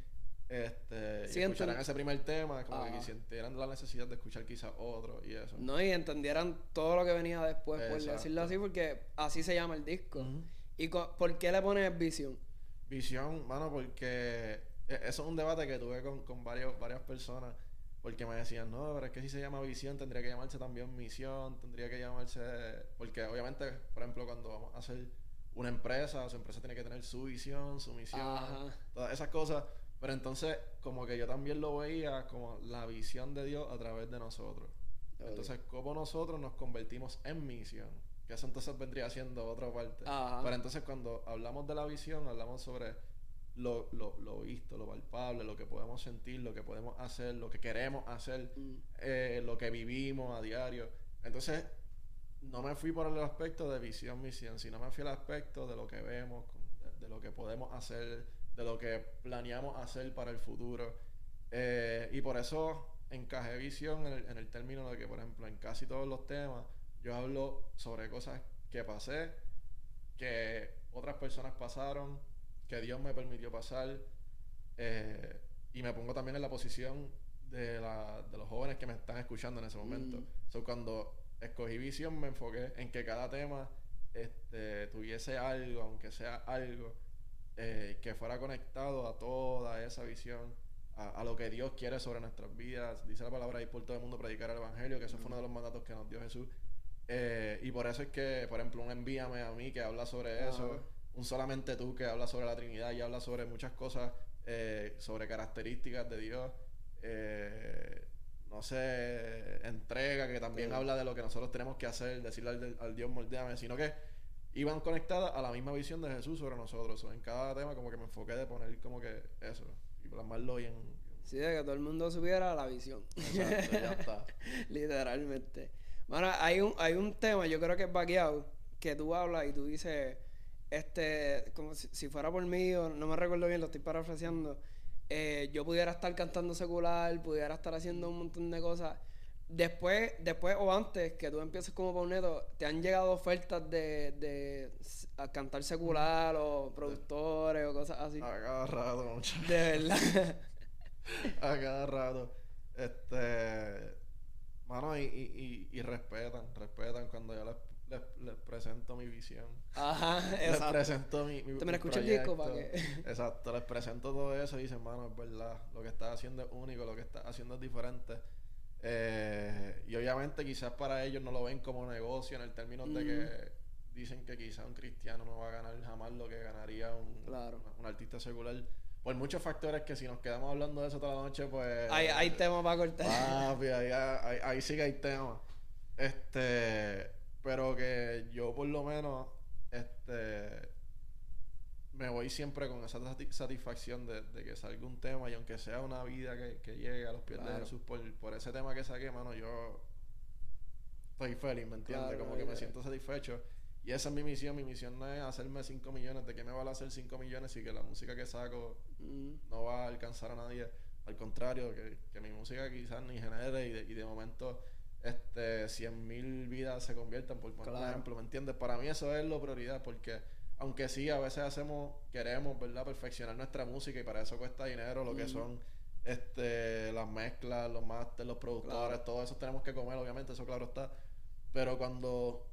este, Sí, y escucharan ese primer tema, como Ajá. que sintieran la necesidad de escuchar quizás otro y eso. No, y entendieran todo lo que venía después, por Exacto. decirlo así, porque así se llama el disco. ¿Y por qué le pones visión? Visión, mano, porque e- eso es un debate que tuve con, con varios, varias personas, porque me decían, no, pero es que si se llama visión, tendría que llamarse también misión, tendría que llamarse, porque obviamente, por ejemplo, cuando vamos a hacer una empresa, su empresa tiene que tener su visión, su misión, Ajá. todas esas cosas, pero entonces como que yo también lo veía como la visión de Dios a través de nosotros. Entonces, como nosotros nos convertimos en misión, que eso entonces vendría siendo otra parte. Ajá. Pero entonces cuando hablamos de la visión, hablamos sobre lo, lo, lo visto, lo palpable, lo que podemos sentir, lo que podemos hacer, lo que queremos hacer, Mm. eh, lo que vivimos a diario. Entonces, no me fui por el aspecto de visión, misión, sino me fui al aspecto de lo que vemos, de lo que podemos hacer, de lo que planeamos hacer para el futuro. Eh, y por eso encajé visión en el, en el término de que, por ejemplo, en casi todos los temas, yo hablo sobre cosas que pasé, que otras personas pasaron, que Dios me permitió pasar. eh, y me pongo también en la posición de, la- de los jóvenes que me están escuchando en ese momento. Mm. So, cuando escogí visión me enfoqué en que cada tema este, tuviese algo, aunque sea algo, eh, que fuera conectado a toda esa visión, a, a lo que Dios quiere sobre nuestras vidas. Dice la palabra ir por todo el mundo predicar el Evangelio, que eso fue uno de los mandatos que nos dio Jesús. Eh, y por eso es que, por ejemplo, un envíame a mí que habla sobre eso, un solamente tú que habla sobre la Trinidad y habla sobre muchas cosas, eh, sobre características de Dios. No sé, entrega, que también Sí. habla de lo que nosotros tenemos que hacer, decirle al, al Dios moldeame, sino que iban conectadas a la misma visión de Jesús sobre nosotros. So, en cada tema como que me enfoqué de poner como que eso y plasmarlo bien. Sí, de que todo el mundo supiera la visión. Exacto, ya está. [laughs] Literalmente. Bueno, hay un, hay un tema, yo creo que es vaqueado, que tú hablas y tú dices, este, como si, si fuera por mí, o no me recuerdo bien, lo estoy parafraseando, eh, yo pudiera estar cantando secular, pudiera estar haciendo un montón de cosas. Después, después o antes que tú empieces como pauneto, ¿te han llegado ofertas de, de cantar secular o productores o cosas así? A cada rato, muchachos. De verdad. [laughs] A cada rato. Este. Mano, y, y, y, y respetan, respetan cuando yo les, les, les presento mi visión. Ajá, Les exacto. presento mi, mi, Te me mi escucha el disco para que... Exacto, les presento todo eso y dicen, mano, es verdad, lo que estás haciendo es único, lo que estás haciendo es diferente. Eh, y obviamente quizás para ellos no lo ven como negocio en el término de que dicen que quizás un cristiano no va a ganar jamás lo que ganaría un, Claro. un, un artista secular. Por muchos factores que si nos quedamos hablando de eso toda la noche, pues... Hay, hay temas para cortar. Papi, ahí, ahí, ahí sí que hay temas. Este, pero que yo por lo menos, este, me voy siempre con esa sati- satisfacción de, de que salga un tema y aunque sea una vida que, que llegue a los pies de Claro. Jesús por, por ese tema que saqué, mano, yo estoy feliz, ¿me entiendes? Claro, como que me ya. siento satisfecho. Y esa es mi misión. Mi misión no es hacerme 5 millones. ¿De qué me vale hacer 5 millones si que la música que saco Mm, no va a alcanzar a nadie. Al contrario, que, que mi música quizás ni genere y de, y de momento este 100 mil vidas se conviertan, por un Claro. ejemplo, ¿me entiendes? Para mí eso es la prioridad, porque aunque sí, a veces hacemos, queremos, ¿verdad? Perfeccionar nuestra música y para eso cuesta dinero, lo que son este las mezclas, los masters, los productores, Claro. todo eso tenemos que comer, obviamente, eso claro está. Pero cuando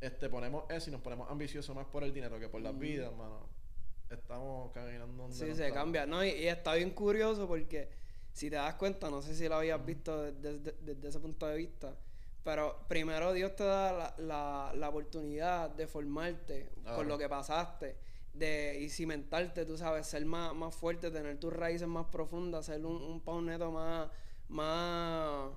este ponemos eso y nos ponemos ambiciosos más por el dinero que por las Ujú. vidas, mano, estamos caminando donde Sí, no se estamos. cambia. No, y, y está bien curioso porque si te das cuenta, no sé si lo habías visto desde, desde- desde ese punto de vista, pero primero Dios te da la, la, la oportunidad de formarte Claro. por lo que pasaste. De, y cimentarte, tú sabes, ser más, más fuerte, tener tus raíces más profundas, ser un, un pauneto más, más,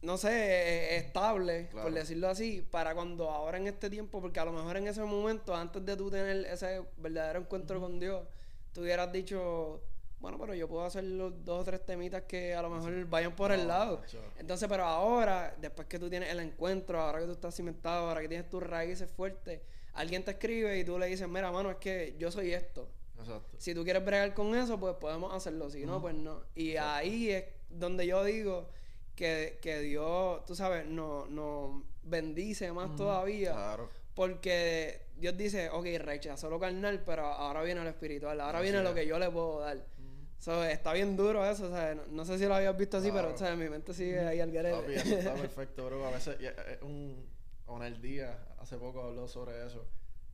no sé, eh, estable, por decirlo así, para cuando ahora en este tiempo, porque a lo mejor en ese momento, antes de tú tener ese verdadero encuentro con Dios, tú hubieras dicho, bueno, pero yo puedo hacer los dos o tres temitas que a lo mejor vayan por el lado. Entonces, pero ahora, después que tú tienes el encuentro, ahora que tú estás cimentado, ahora que tienes tus raíces fuertes, alguien te escribe y tú le dices, mira, mano, es que yo soy esto. Exacto. Si tú quieres bregar con eso, pues podemos hacerlo. Si no, pues no. Y ahí es donde yo digo que, que Dios, tú sabes, nos no bendice más todavía. Claro. Porque Dios dice, ok, rechazó lo carnal, pero ahora viene lo espiritual. Ahora Así viene lo que yo le puedo dar. So, está bien duro eso, o sea, no, no sé si lo habías visto así, pero Claro. o sea, mi mente sigue ahí al garete. Papi, eso está [laughs] perfecto, bro. A veces, eh, un, Onel Díaz hace poco habló sobre eso.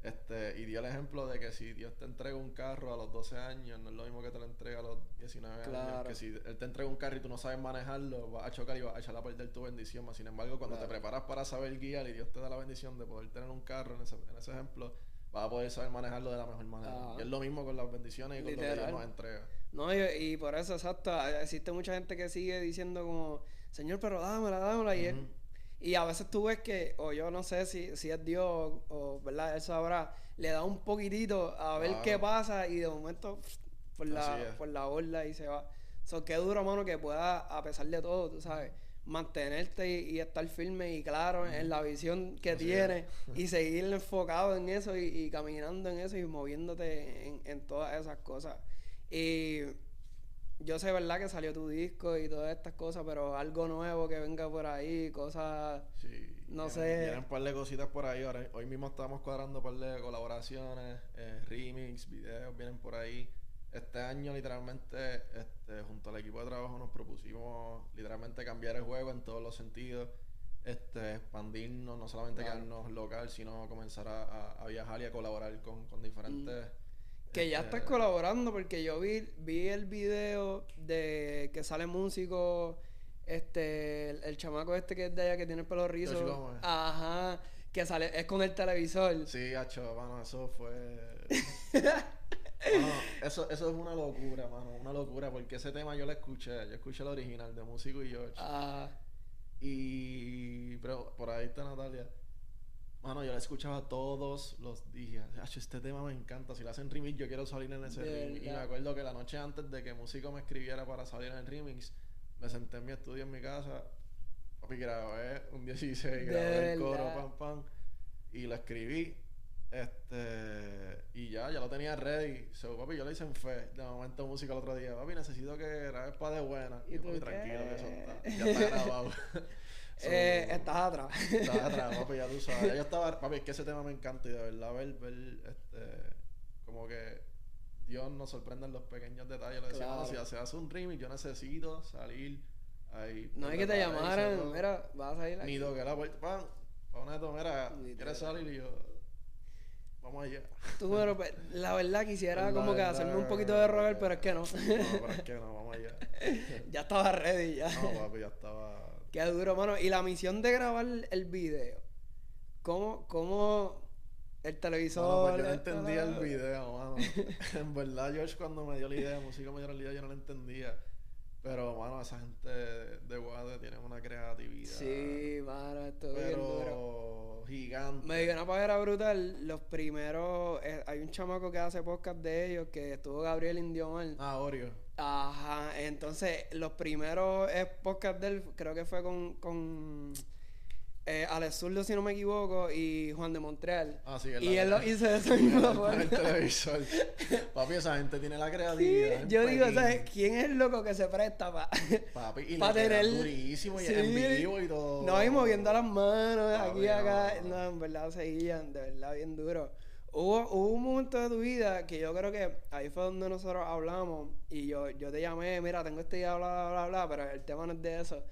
Este, y dio el ejemplo de que si Dios te entrega un carro a los 12 años, no es lo mismo que te lo entrega a los 19 años. Claro. Que si Él te entrega un carro y tú no sabes manejarlo, vas a chocar y vas a echar a perder tu bendición. Mas, Sin embargo, cuando Claro. te preparas para saber guiar y Dios te da la bendición de poder tener un carro, en ese, en ese ejemplo, vas a poder saber manejarlo de la mejor manera. Ajá. Y es lo mismo con las bendiciones y con lo que Literal. Dios nos entrega. No, y, y por eso, exacto, existe mucha gente que sigue diciendo como, Señor, pero dámela, dámela, y, él- Ujú. y a veces tú ves que, o yo no sé si, si es Dios o, o, ¿verdad? Él sabrá, le da un poquitito a ver Claro. qué pasa y de momento pff, por la, por la borda y se va. So, qué duro, mano, que pueda, a pesar de todo, tú sabes, mantenerte y, y estar firme y claro en la visión que Así tienes y [laughs] seguir enfocado en eso y, y caminando en eso y moviéndote en, en todas esas cosas. Y yo sé, ¿verdad? Que salió tu disco y todas estas cosas, pero algo nuevo que venga por ahí, cosas... Sí, No vienen- sé. Vienen un par de cositas por ahí. Ahora, hoy mismo estamos cuadrando un par de colaboraciones, eh, remix, videos, vienen por ahí. Este año, literalmente, este, junto al equipo de trabajo, nos propusimos literalmente cambiar el juego en todos los sentidos. Este, expandirnos, no solamente Claro. quedarnos local, sino comenzar a, a- a viajar y a colaborar con, con diferentes. Que ya este, estás colaborando porque yo vi, vi el video de que sale músico, este, el, el chamaco este que es de allá que tiene el pelo rizo. Ajá, que sale, es con el televisor. Sí, hacho, mano, eso fue. [laughs] Mano, eso, eso es una locura, mano, una locura, porque ese tema yo lo escuché, yo escuché el original de Músico y George. Ah, Y. Pero por ahí está Natalia. Mano, yo la escuchaba todos los días. Este tema me encanta. Si lo hacen remix, yo quiero salir en ese remix. Y me acuerdo que la noche antes de que Músico me escribiera para salir en el remix, me senté en mi estudio en mi casa. Papi, grabé un 16, grabé el coro, pam, pam. Y lo escribí. Este. Y ya, ya lo tenía ready. So, papi, yo lo hice en fe. De momento, música el otro día. Papi, necesito que grabes para de buena. ¿Y Y, tú papi, tranquilo, que eso está. Ya está grabado. [laughs] [laughs] So, eh, estás atrás. estaba atrás, [laughs] papi, ya tú sabes. Yo estaba, papi, es que ese tema me encanta y de verdad ver, ver, este, como que Dios nos sorprende en los pequeños detalles. Le decía, Claro. "Mano, si se hace un remix, yo necesito salir ahí. no es que te llamaran, hacerlo". mira, vas a ir aquí. Ni toqué la puerta, pam, Oneto, mira. ¿quieres salir? Y yo, vamos allá. Tú, pero, pues, la verdad quisiera [laughs] La como que hacerme un poquito de Robert, pero es que no. No, pero es que no, vamos allá. [laughs] ya estaba ready ya. No, papi, ya estaba. Qué duro, mano. Y la misión de grabar el video. ¿Cómo, cómo el televisor... Mano, pues yo no entendía el video, mano. [laughs] en verdad, George, cuando me dio la idea de música, me dio la idea, yo no la entendía. Pero, mano, esa gente de Guade tiene una creatividad. Sí, mano, esto es bien duro. Pero gigante. Me dio una pajera brutal. Los primeros... eh, hay un chamaco que hace podcast de ellos que estuvo Gabriel Indiomar. Ah, Oreo. Ajá, entonces los primeros eh, podcast de él creo que fue con, con eh, Alex Zurdo, si no me equivoco, y Juan de Montreal. Ah, sí, y él lo hizo de esa misma [laughs] el forma. televisor. [laughs] Papi, esa gente tiene la Sí, creatividad. yo digo. ¿sabes? ¿Quién es el loco que se presta para Papi, y [laughs] pa tener durísimo y Sí. en vivo y todo. No, y moviendo las manos Papi, aquí y acá. no. No, en verdad seguían, de verdad, bien duro. Hubo, hubo un momento de tu vida que yo creo que ahí fue donde nosotros hablamos y yo, yo te llamé, mira, tengo este día, bla, bla, bla, bla, pero el tema no es de eso.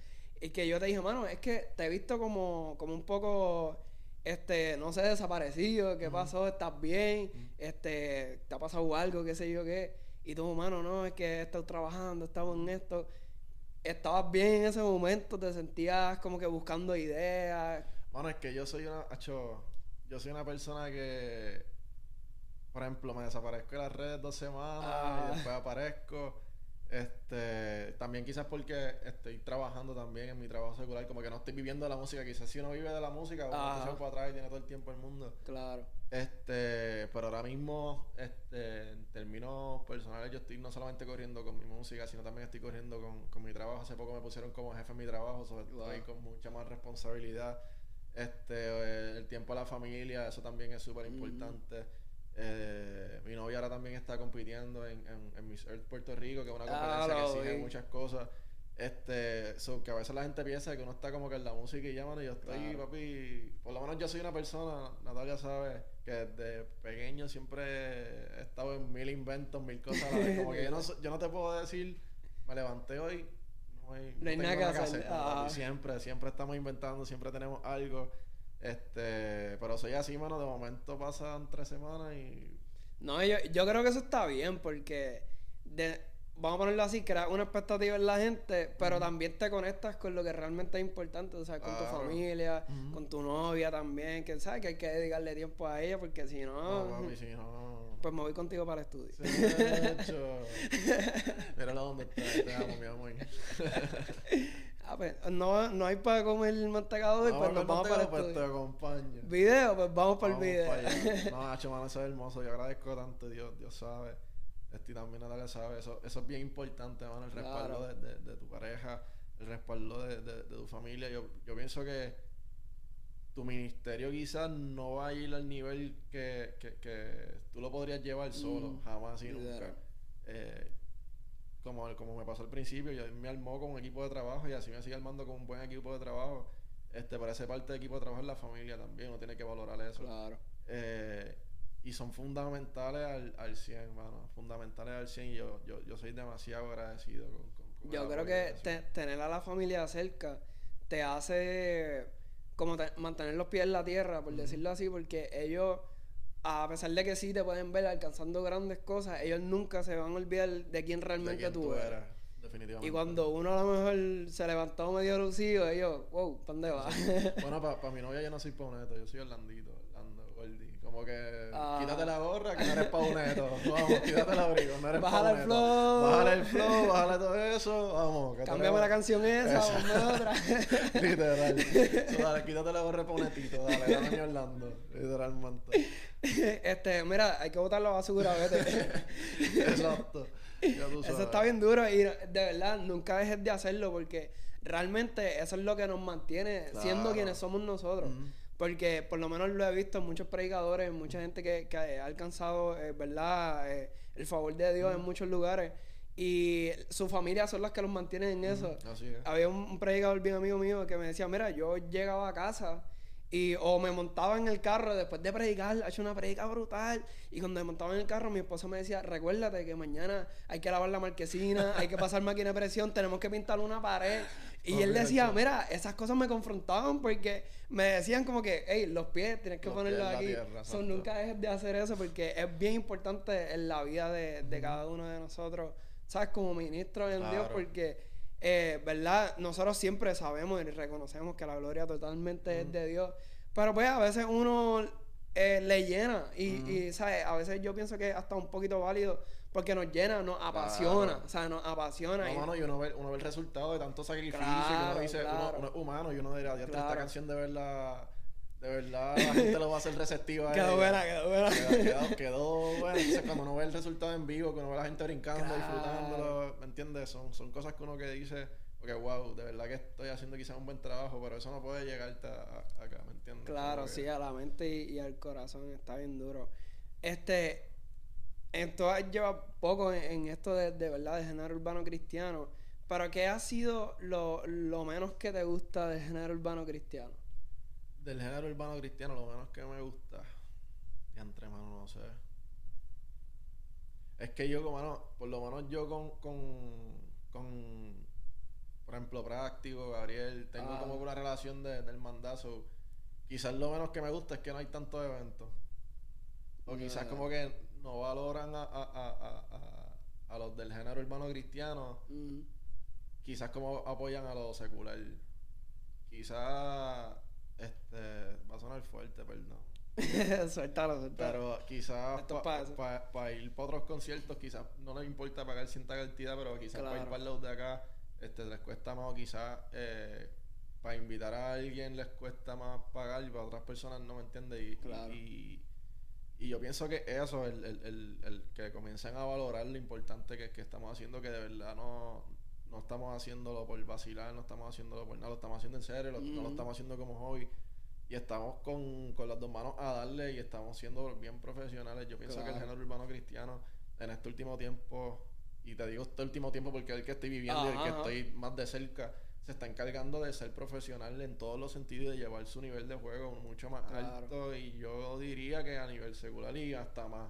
Y que yo te dije, mano, es que te he visto como, como un poco, este, no sé, desaparecido, ¿qué pasó? ¿Estás bien? Este, ¿te ha pasado algo? ¿Qué sé yo qué? Y tú, mano, no, es que he estado trabajando, estaba en esto. ¿Estabas bien en ese momento? ¿Te sentías como que buscando ideas? Mano, es que yo soy una. yo soy una persona que. Por ejemplo, me desaparezco de las redes dos semanas Ah. y después aparezco. Este. También quizás porque estoy trabajando también en mi trabajo secular. Como que no estoy viviendo de la música. Quizás si uno vive de la música, uno se para atrás y tiene todo el tiempo del mundo. Claro. Este, pero ahora mismo, este, en términos personales, yo estoy no solamente corriendo con mi música, sino también estoy corriendo con, con mi trabajo. Hace poco me pusieron como jefe en mi trabajo, sobre todo ahí con mucha más responsabilidad. Este, el tiempo a la familia, eso también es súper importante. Eh, mi novia ahora también está compitiendo en, en, en Miss Earth Puerto Rico, que es una Ah, competencia que exige vi. muchas cosas. Este, so, que a veces la gente piensa que uno está como que en la música y llaman y yo estoy, Claro. papi, por lo menos yo soy una persona, Natalia sabe, que desde pequeño siempre he estado en mil inventos, mil cosas a la vez. Como que yo no, yo no te puedo decir, me levanté hoy, no hay, No hay tengo nada que hacer. no, Ajá. siempre, siempre estamos inventando, siempre tenemos algo. Este, pero soy así, mano, de momento pasan tres semanas y No, yo, yo creo que eso está bien porque de- vamos a ponerlo así, creas una expectativa en la gente, pero también te conectas con lo que realmente es importante, o sea, con tu familia, con tu novia también, que sabes que hay que dedicarle tiempo a ella porque si no, no, papi, si no... [laughs] pues me voy contigo para el estudio. Chacho. [laughs] Míralo donde está, te amo, mi amor. [laughs] Ah, pues, no, no hay para comer mantecado y No, pues nos no vamos para el pues te acompaño. Video, pues vamos para el video. pa'. [laughs] No, Nacho, mano, eso es hermoso. Yo agradezco tanto, Dios, Dios sabe. Este, también Natalia sabe. Eso, eso es bien importante, mano, el respaldo Claro. de, de- de tu pareja, el respaldo de, de- tu familia. Yo, yo pienso que tu ministerio quizás no va a ir al nivel que, que, que tú lo podrías llevar solo, Mm, jamás y nunca. Eh, como, como me pasó al principio, yo me armó con un equipo de trabajo y así me sigue armando con un buen equipo de trabajo. Este, pero esa parte del equipo de trabajo es la familia también, uno tiene que valorar eso. Claro. Eh, y son fundamentales al, al 100, mano. Fundamentales al 100 y yo, yo, yo soy demasiado agradecido con, con- con Yo creo que te- tener a la familia cerca te hace como te- mantener los pies en la tierra, por decirlo así, porque ellos, a pesar de que sí te pueden ver alcanzando grandes cosas, ellos nunca se van a olvidar de quién De realmente quién tú eres. eras, definitivamente. Y cuando uno a lo mejor se levantó medio lucido, ellos, wow, ¿pa' ¿dónde va? [laughs] Bueno, para mi novia yo no soy pauneto, yo soy Orlandito. Como que Ah. quítate la gorra que no eres pauneto. [laughs] Vamos, quítate el abrigo, no eres Bájale el flow. Bájale el flow, bájale todo eso. Vamos, Cámbiame la canción esa, ponme otra. [laughs] Literal. So, [laughs] dale, quítate la gorra paunetito, dale, dame mi Orlando. Literalmente. este, mira, hay que botar la basura, vete. Exacto. Ya tú Eso está bien duro y de verdad nunca dejes de hacerlo porque realmente eso es lo que nos mantiene siendo quienes somos nosotros. Porque por lo menos lo he visto en muchos predicadores, en mucha gente que, que ha alcanzado, eh, ¿verdad? Eh, el favor de Dios en muchos lugares. Y su familia son las que los mantienen en eso. Así es. Había un, un predicador bien amigo mío que me decía, mira, yo llegaba a casa y o me montaba en el carro después de predicar, ha hecho una predica brutal. Y cuando me montaba en el carro, mi esposa me decía, recuérdate que mañana hay que lavar la marquesina, hay que pasar máquina de presión, tenemos que pintar una pared. Y él decía, mira, esas cosas me confrontaban porque me decían como que, hey, los pies tienes que Los ponerlos aquí. tierra, So, nunca dejes de hacer eso porque es bien importante en la vida de, de cada uno de nosotros, ¿sabes? Como ministros en Dios, Claro. porque, eh, ¿verdad? Nosotros siempre sabemos y reconocemos que la gloria totalmente es de Dios, pero pues a veces uno eh, le llena y, y, ¿sabes? A veces yo pienso que es hasta un poquito válido porque nos llena, nos apasiona, Claro. o sea, nos apasiona. No, y- mano, y uno ve, uno ve el resultado de tanto saquilificio que Claro, uno dice, uno- claro. uno, es humano y uno dirá, "Diantre, Claro. esta canción de verdad, de verdad la gente lo va a hacer receptiva. [laughs] Quedó ella". buena, quedó buena. Quedó, quedó, quedó bueno. Entonces, cuando uno ve el resultado en vivo, que uno ve a la gente brincando, disfrutándolo, ¿me entiendes? Son, son cosas que uno que dice, ok, wow, de verdad que estoy haciendo quizás un buen trabajo, pero eso no puede llegarte a- a- acá, ¿me entiendes? Claro, Como que- sí, a la mente y, y al corazón está bien duro. Este, esto lleva poco en, en esto de, de verdad de género urbano cristiano, pero ¿qué ha sido lo, lo menos que te gusta del género urbano cristiano? Del género urbano cristiano, lo menos que me gusta. Y entre mano, no sé. Es que yo, como mano, por lo menos yo con, con, con por ejemplo, Práctico, Gabriel, tengo Ah. como una relación de, del mandazo. Quizás lo menos que me gusta es que no hay tantos eventos. O quizás como que no valoran a, a, a, a, los del género urbano cristiano quizás como apoyan a lo secular. Quizás este va a sonar fuerte, perdón. [laughs] suéltalo, suéltalo. Pero quizás para pa' ir para otros conciertos, quizás no les importa pagar cierta cantidad, pero quizás para ir para los de acá este les cuesta más, o quizás eh, para invitar a alguien les cuesta más pagar y para otras personas no me entiende y, y- Claro. y, y yo pienso que eso, el, el, el, el que comiencen a valorar lo importante que, que estamos haciendo, que de verdad no, no estamos haciéndolo por vacilar, no estamos haciéndolo por nada, lo estamos haciendo en serio, lo- no lo estamos haciendo como hobby. Y estamos con, con las dos manos a darle y estamos siendo bien profesionales. Yo pienso que el género urbano cristiano en este último tiempo y te digo este último tiempo porque es el que estoy viviendo y el que Ajá. estoy más de cerca, se está encargando de ser profesional en todos los sentidos y de llevar su nivel de juego mucho más Claro. alto. Y yo diría que a nivel secular y hasta más.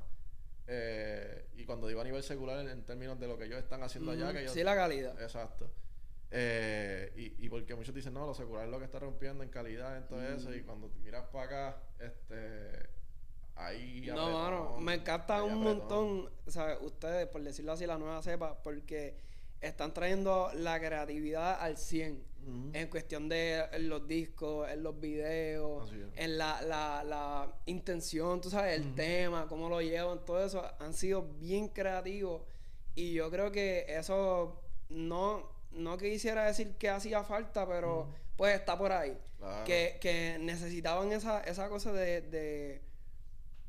Eh, y cuando digo a nivel secular, en, términos de lo que ellos están haciendo allá, que ellos Sí, la calidad. Exacto. Eh, y, y porque muchos dicen, no, lo secular es lo que está rompiendo en calidad, en todo eso. Y cuando miras para acá, este. Ahí. No, mano, me encanta un apretón. montón, ¿sabes? Ustedes, por decirlo así, la nueva cepa, porque están trayendo la creatividad al 100 Ujú. en cuestión de en los discos, en los videos, en la, la, la intención, tú sabes, el tema, cómo lo llevan, todo eso, han sido bien creativos y yo creo que eso no, no quisiera decir que hacía falta, pero pues está por ahí. Claro. Que, que necesitaban esa, esa cosa de, de...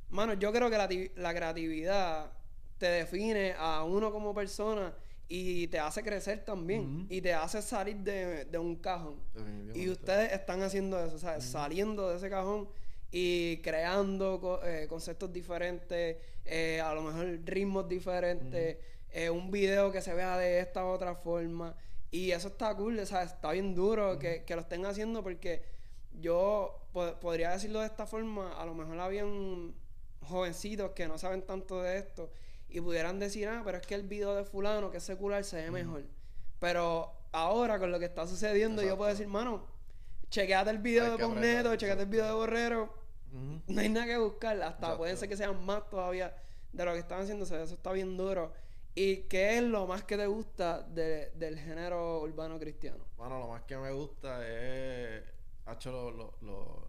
Mano, yo creo que la, la creatividad te define a uno como persona y te hace crecer también. Y te hace salir de, de un cajón. Y ustedes están haciendo eso, ¿sabes? Saliendo de ese cajón y creando co- eh, conceptos diferentes, eh, a lo mejor ritmos diferentes, eh, un video que se vea de esta u otra forma. Y eso está cool, ¿sabes? Está bien duro que, que lo estén haciendo porque yo po- podría decirlo de esta forma, a lo mejor habían jovencitos que no saben tanto de esto y pudieran decir, ah, pero es que el video de fulano que es secular se ve mejor. Pero ahora con lo que está sucediendo yo puedo decir, mano, chequeate el video Hay de que Pon apretar, Neto, chequeate el video de Borrero, no hay nada que buscar, hasta Exacto. pueden ser que sean más todavía de lo que están haciendo, o sea, eso está bien duro. ¿Y qué es lo más que te gusta de- del género urbano cristiano? Bueno, lo más que me gusta es. Hacho, lo, lo, lo-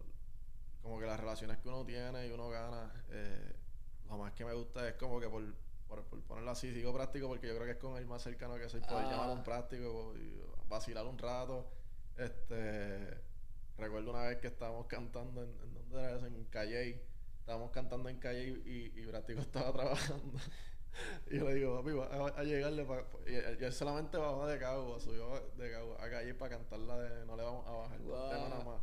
como que las relaciones que uno tiene y uno gana. eh, lo más que me gusta es como que por, por, por ponerlo así, digo práctico porque yo creo que es con el más cercano que soy, poder Ah. llamar a un práctico y vacilar un rato. Este. Recuerdo una vez que estábamos cantando en, en ¿dónde era eso? En Calle. Estábamos cantando en Calle y, y Práctico [laughs] estaba trabajando. Y yo le digo, papi, va a, a llegarle para... Y, él- solamente bajó de Cagua, subió de Cagua a Calle para cantarla de No le vamos a bajar, Wow. tema nada más.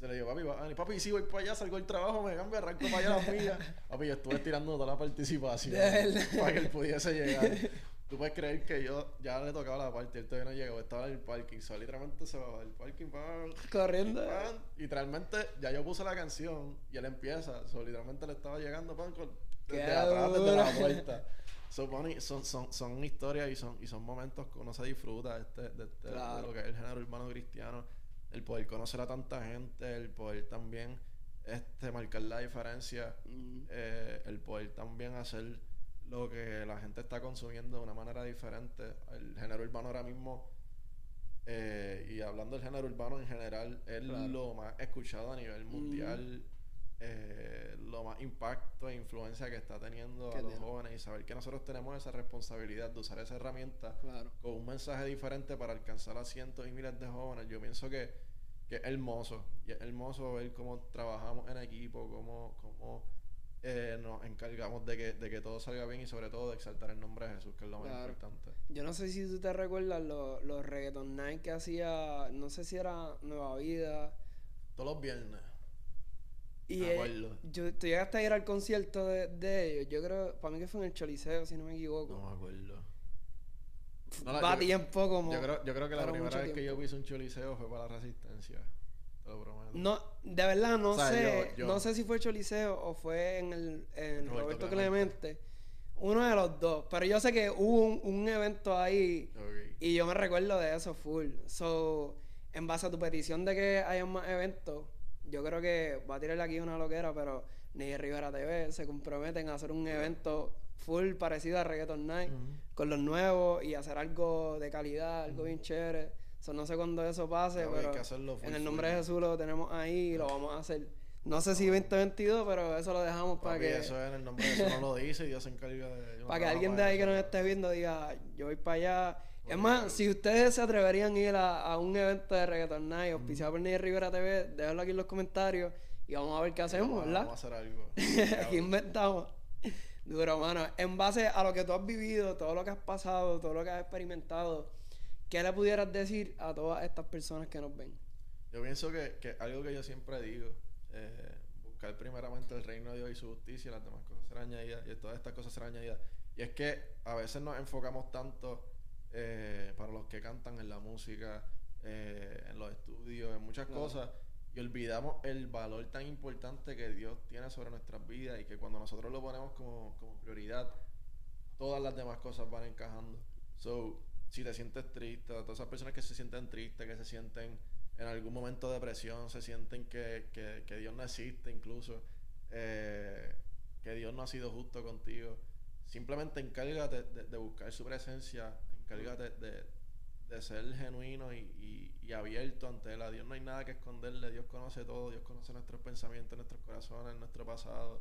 Se le digo, papi, ah, papi, si voy para allá, salgo del trabajo, me cambio, arranco para allá las millas. [laughs] papi, yo estuve tirando toda la participación De para que él pudiese llegar. [laughs] Tú puedes creer que yo ya le tocaba la parte, él todavía no llegó, estaba en el parking, o sea, literalmente se va del parking, pan, Corriendo. pan, y literalmente ya yo puse la canción y él empieza, o sea, literalmente le estaba llegando pan con, desde Qué atrás, desde la puerta. [laughs] So, boni- son, son, son historias y son, y son momentos que uno se disfruta de, este, de, este- de Claro. lo que es el género urbano cristiano, el poder conocer a tanta gente, el poder también este, marcar la diferencia, Mm. eh, el poder también hacer lo que la gente está consumiendo de una manera diferente. El género urbano ahora mismo, eh, y hablando del género urbano en general, es Claro. lo más escuchado a nivel mundial, eh, lo más impacto e influencia que está teniendo a los tiene. jóvenes y saber que nosotros tenemos esa responsabilidad de usar esa herramienta Claro. con un mensaje diferente para alcanzar a cientos y miles de jóvenes. Yo pienso que, que es hermoso. Y es hermoso ver cómo trabajamos en equipo, cómo, cómo eh, nos encargamos de que, de que todo salga bien y sobre todo de exaltar el nombre de Jesús, que es lo más importante. Yo no sé si tú te recuerdas los, los reggaeton night que hacía, no sé si era Nueva Vida. Todos los viernes. Y Me eh, yo, tú llegaste a ir al concierto de, de ellos. Yo creo, para mí que fue en el Choliseo, si no me equivoco. No me acuerdo. No, Va yo- tiempo como. Yo creo, yo creo que la primera vez que yo pise un choliseo fue para la resistencia. Te lo prometo. No, de verdad no O sea, sé. yo- No sé si fue Choliseo o fue en el en Roberto Roberto, Clemente. Clemente. Uno de los dos. Pero yo sé que hubo un, un evento ahí y yo me recuerdo de eso full. So, en base a tu petición de que haya más eventos, yo creo que va a tirarle aquí una loquera, pero Ney Rivera TV se comprometen a hacer un evento full parecido a Reggaeton Night con los nuevos y hacer algo de calidad, algo bien chévere. So, no sé cuándo eso pase, hay pero full, en el nombre de. Jesús lo tenemos ahí y lo vamos a hacer. No sé si 2022, pero eso lo dejamos para que eso en el nombre de Jesús no lo dice y Dios se encarga de... [laughs] para que alguien de ahí que eso. nos esté viendo diga, yo voy para allá. Es más, si ustedes se atreverían a ir a, a un evento de Reggaeton Night, auspiciado por Ney Rivera TV, déjenlo aquí en los comentarios y vamos a ver qué hacemos, ¿verdad? Vamos a hacer algo. [laughs] Aquí inventamos. Duro, mano. En base a lo que tú has vivido, todo lo que has pasado, todo lo que has experimentado, ¿qué le pudieras decir a todas estas personas que nos ven? Yo pienso que, que algo que yo siempre digo, eh, buscar primeramente el reino de Dios y su justicia, y las demás cosas serán añadidas, y todas estas cosas serán añadidas. Y es que a veces nos enfocamos tanto eh, para los que cantan en la música, eh, en los estudios, en muchas Claro. cosas, y olvidamos el valor tan importante que Dios tiene sobre nuestras vidas y que cuando nosotros lo ponemos como, como prioridad, todas las demás cosas van encajando. So, si te sientes triste, todas esas personas que se sienten tristes, que se sienten en algún momento de depresión, se sienten que, que, que Dios no existe incluso, eh, que Dios no ha sido justo contigo, simplemente encárgate de, de buscar su presencia, encárgate de, de ser genuino y, y- y abierto ante Él. A Dios no hay nada que esconderle, Dios conoce todo, Dios conoce nuestros pensamientos, nuestros corazones, nuestro pasado.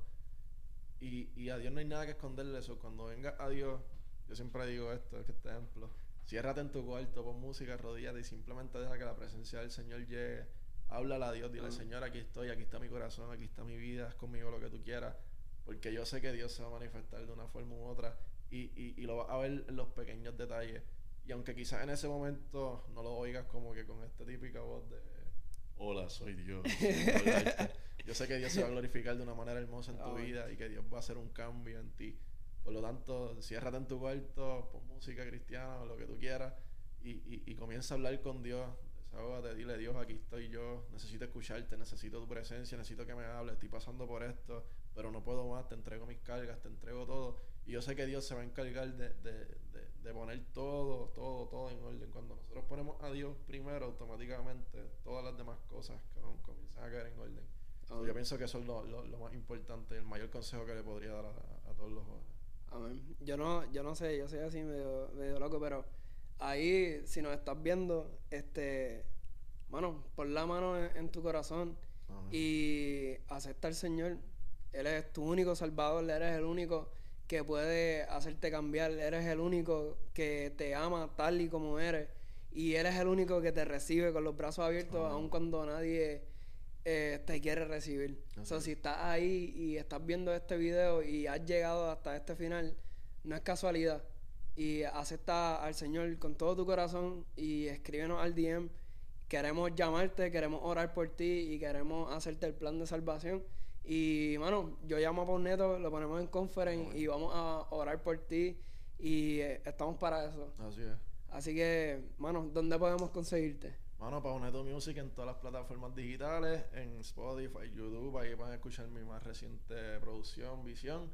Y, y a Dios no hay nada que esconderle eso. Cuando venga a Dios, yo siempre digo esto, es que este ejemplo. Ciérrate en tu cuarto, pon música, arrodíllate y simplemente deja que la presencia del Señor llegue. Háblale a Dios, dile, Mm. Señor, aquí estoy, aquí está mi corazón, aquí está mi vida, haz conmigo lo que tú quieras. Porque yo sé que Dios se va a manifestar de una forma u otra y, y, y lo vas a ver en los pequeños detalles. Y aunque quizás en ese momento no lo oigas como que con esta típica voz de Hola, soy Dios. vengo a hablarte". Yo sé que Dios se va a glorificar de una manera hermosa en tu Amén. vida y que Dios va a hacer un cambio en ti. Por lo tanto, ciérrate en tu cuarto, pon música cristiana o lo que tú quieras y, y, y comienza a hablar con Dios. Desahógate, dile Dios, aquí estoy yo, necesito escucharte, necesito tu presencia, necesito que me hables, estoy pasando por esto, pero no puedo más, te entrego mis cargas, te entrego todo. Y yo sé que Dios se va a encargar de, de, de, de poner todo, todo, todo en orden. Cuando nosotros ponemos a Dios primero, automáticamente todas las demás cosas com- comienzan a caer en orden. Yo pienso que eso es lo, lo, lo más importante, el mayor consejo que le podría dar a, a todos los jóvenes. Amén. Yo no, yo no sé, yo soy así medio, medio loco, pero ahí, si nos estás viendo, este, mano, pon la mano en, en tu corazón Amén. y acepta al Señor. Él es tu único salvador, Él eres el único que puede hacerte cambiar, eres el único que te ama tal y como eres y Él es el único que te recibe con los brazos abiertos Amén. aun cuando nadie eh, te quiere recibir. O sea, si estás ahí y estás viendo este video y has llegado hasta este final, no es casualidad. Y acepta al Señor con todo tu corazón y escríbenos al DM. Queremos llamarte, queremos orar por ti y queremos hacerte el plan de salvación. Y, mano, yo llamo a Pauneto, lo ponemos en conference y vamos a orar por ti. Y eh, estamos para eso. Así es. Así que, mano, ¿dónde podemos conseguirte? Mano, Pauneto Music en todas las plataformas digitales, en Spotify, YouTube, ahí van a escuchar mi más reciente producción, Visión.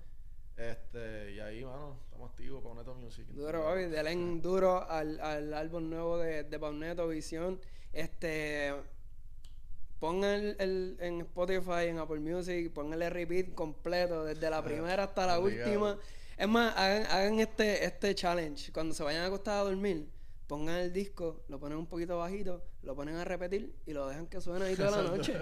Este, y ahí, mano, estamos activos, Pauneto Music. Duro, hoy, denle en duro al, al álbum nuevo de, de Pauneto, Visión. Este. Pongan el, el- en Spotify, en Apple Music, pónganle repeat completo, desde la primera hasta la Obligado. última. Es más, hagan, hagan este, este challenge. Cuando se vayan a acostar a dormir, pongan el disco, lo ponen un poquito bajito, lo ponen a repetir y lo dejan que suene ahí toda la Eso noche.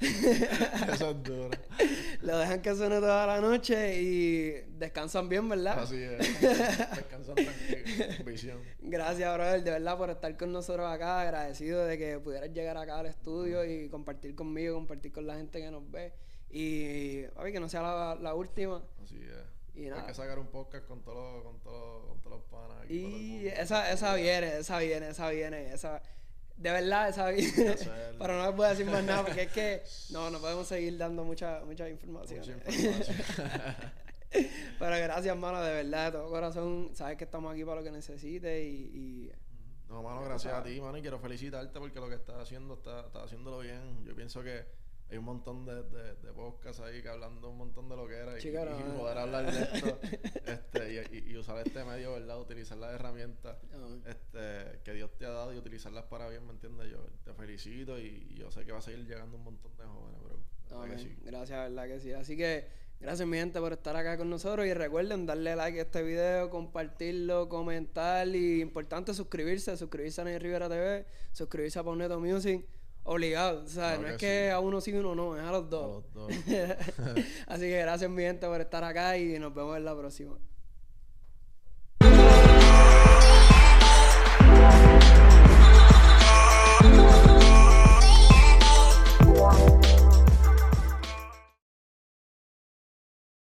[laughs] Eso es duro. [laughs] lo dejan que suene toda la noche y descansan bien, ¿verdad? Así es. [laughs] Descansan tranquilo. Visión. Gracias, brother, de verdad, por estar con nosotros acá. Agradecido de que pudieras llegar acá al estudio y compartir conmigo, compartir con la gente que nos ve. Y, papi, que no sea la, la última. Así es. Y Hay que sacar un podcast con todos los, con todos, con todos los panas aquí. Y esa, esa viene, esa viene, esa viene, esa... De verdad, esa viene. [laughs] Pero no les voy a decir más nada porque es que no, no podemos seguir dando mucha, mucha información. Mucha [laughs] información. Pero gracias, mano, de verdad, de todo corazón. Sabes que estamos aquí para lo que necesites y... y No, mano, gracias a ti, mano, y quiero felicitarte porque lo que estás haciendo, estás está haciéndolo bien. Yo pienso que hay un montón de, de, de podcasts ahí que hablando un montón de lo que era y, poder hablar de esto [laughs] este, y, y- usar este medio, ¿verdad? Utilizar las herramientas Amén. este, que Dios te ha dado y utilizarlas para bien, ¿me entiendes? Yo te felicito y, y yo sé que va a seguir llegando un montón de jóvenes, bro. ¿Verdad que Amén. sí? Gracias, verdad que sí. Así que gracias mi gente por estar acá con nosotros y recuerden darle like a este video, compartirlo, comentar y importante suscribirse, suscribirse a Ney Rivera TV, suscribirse a Pauneto Music, obligado, ¿sabes? Claro no es que sí. a uno sí y uno no, es a los A dos. los dos. [laughs] Así que gracias mi gente por estar acá y nos vemos en la próxima.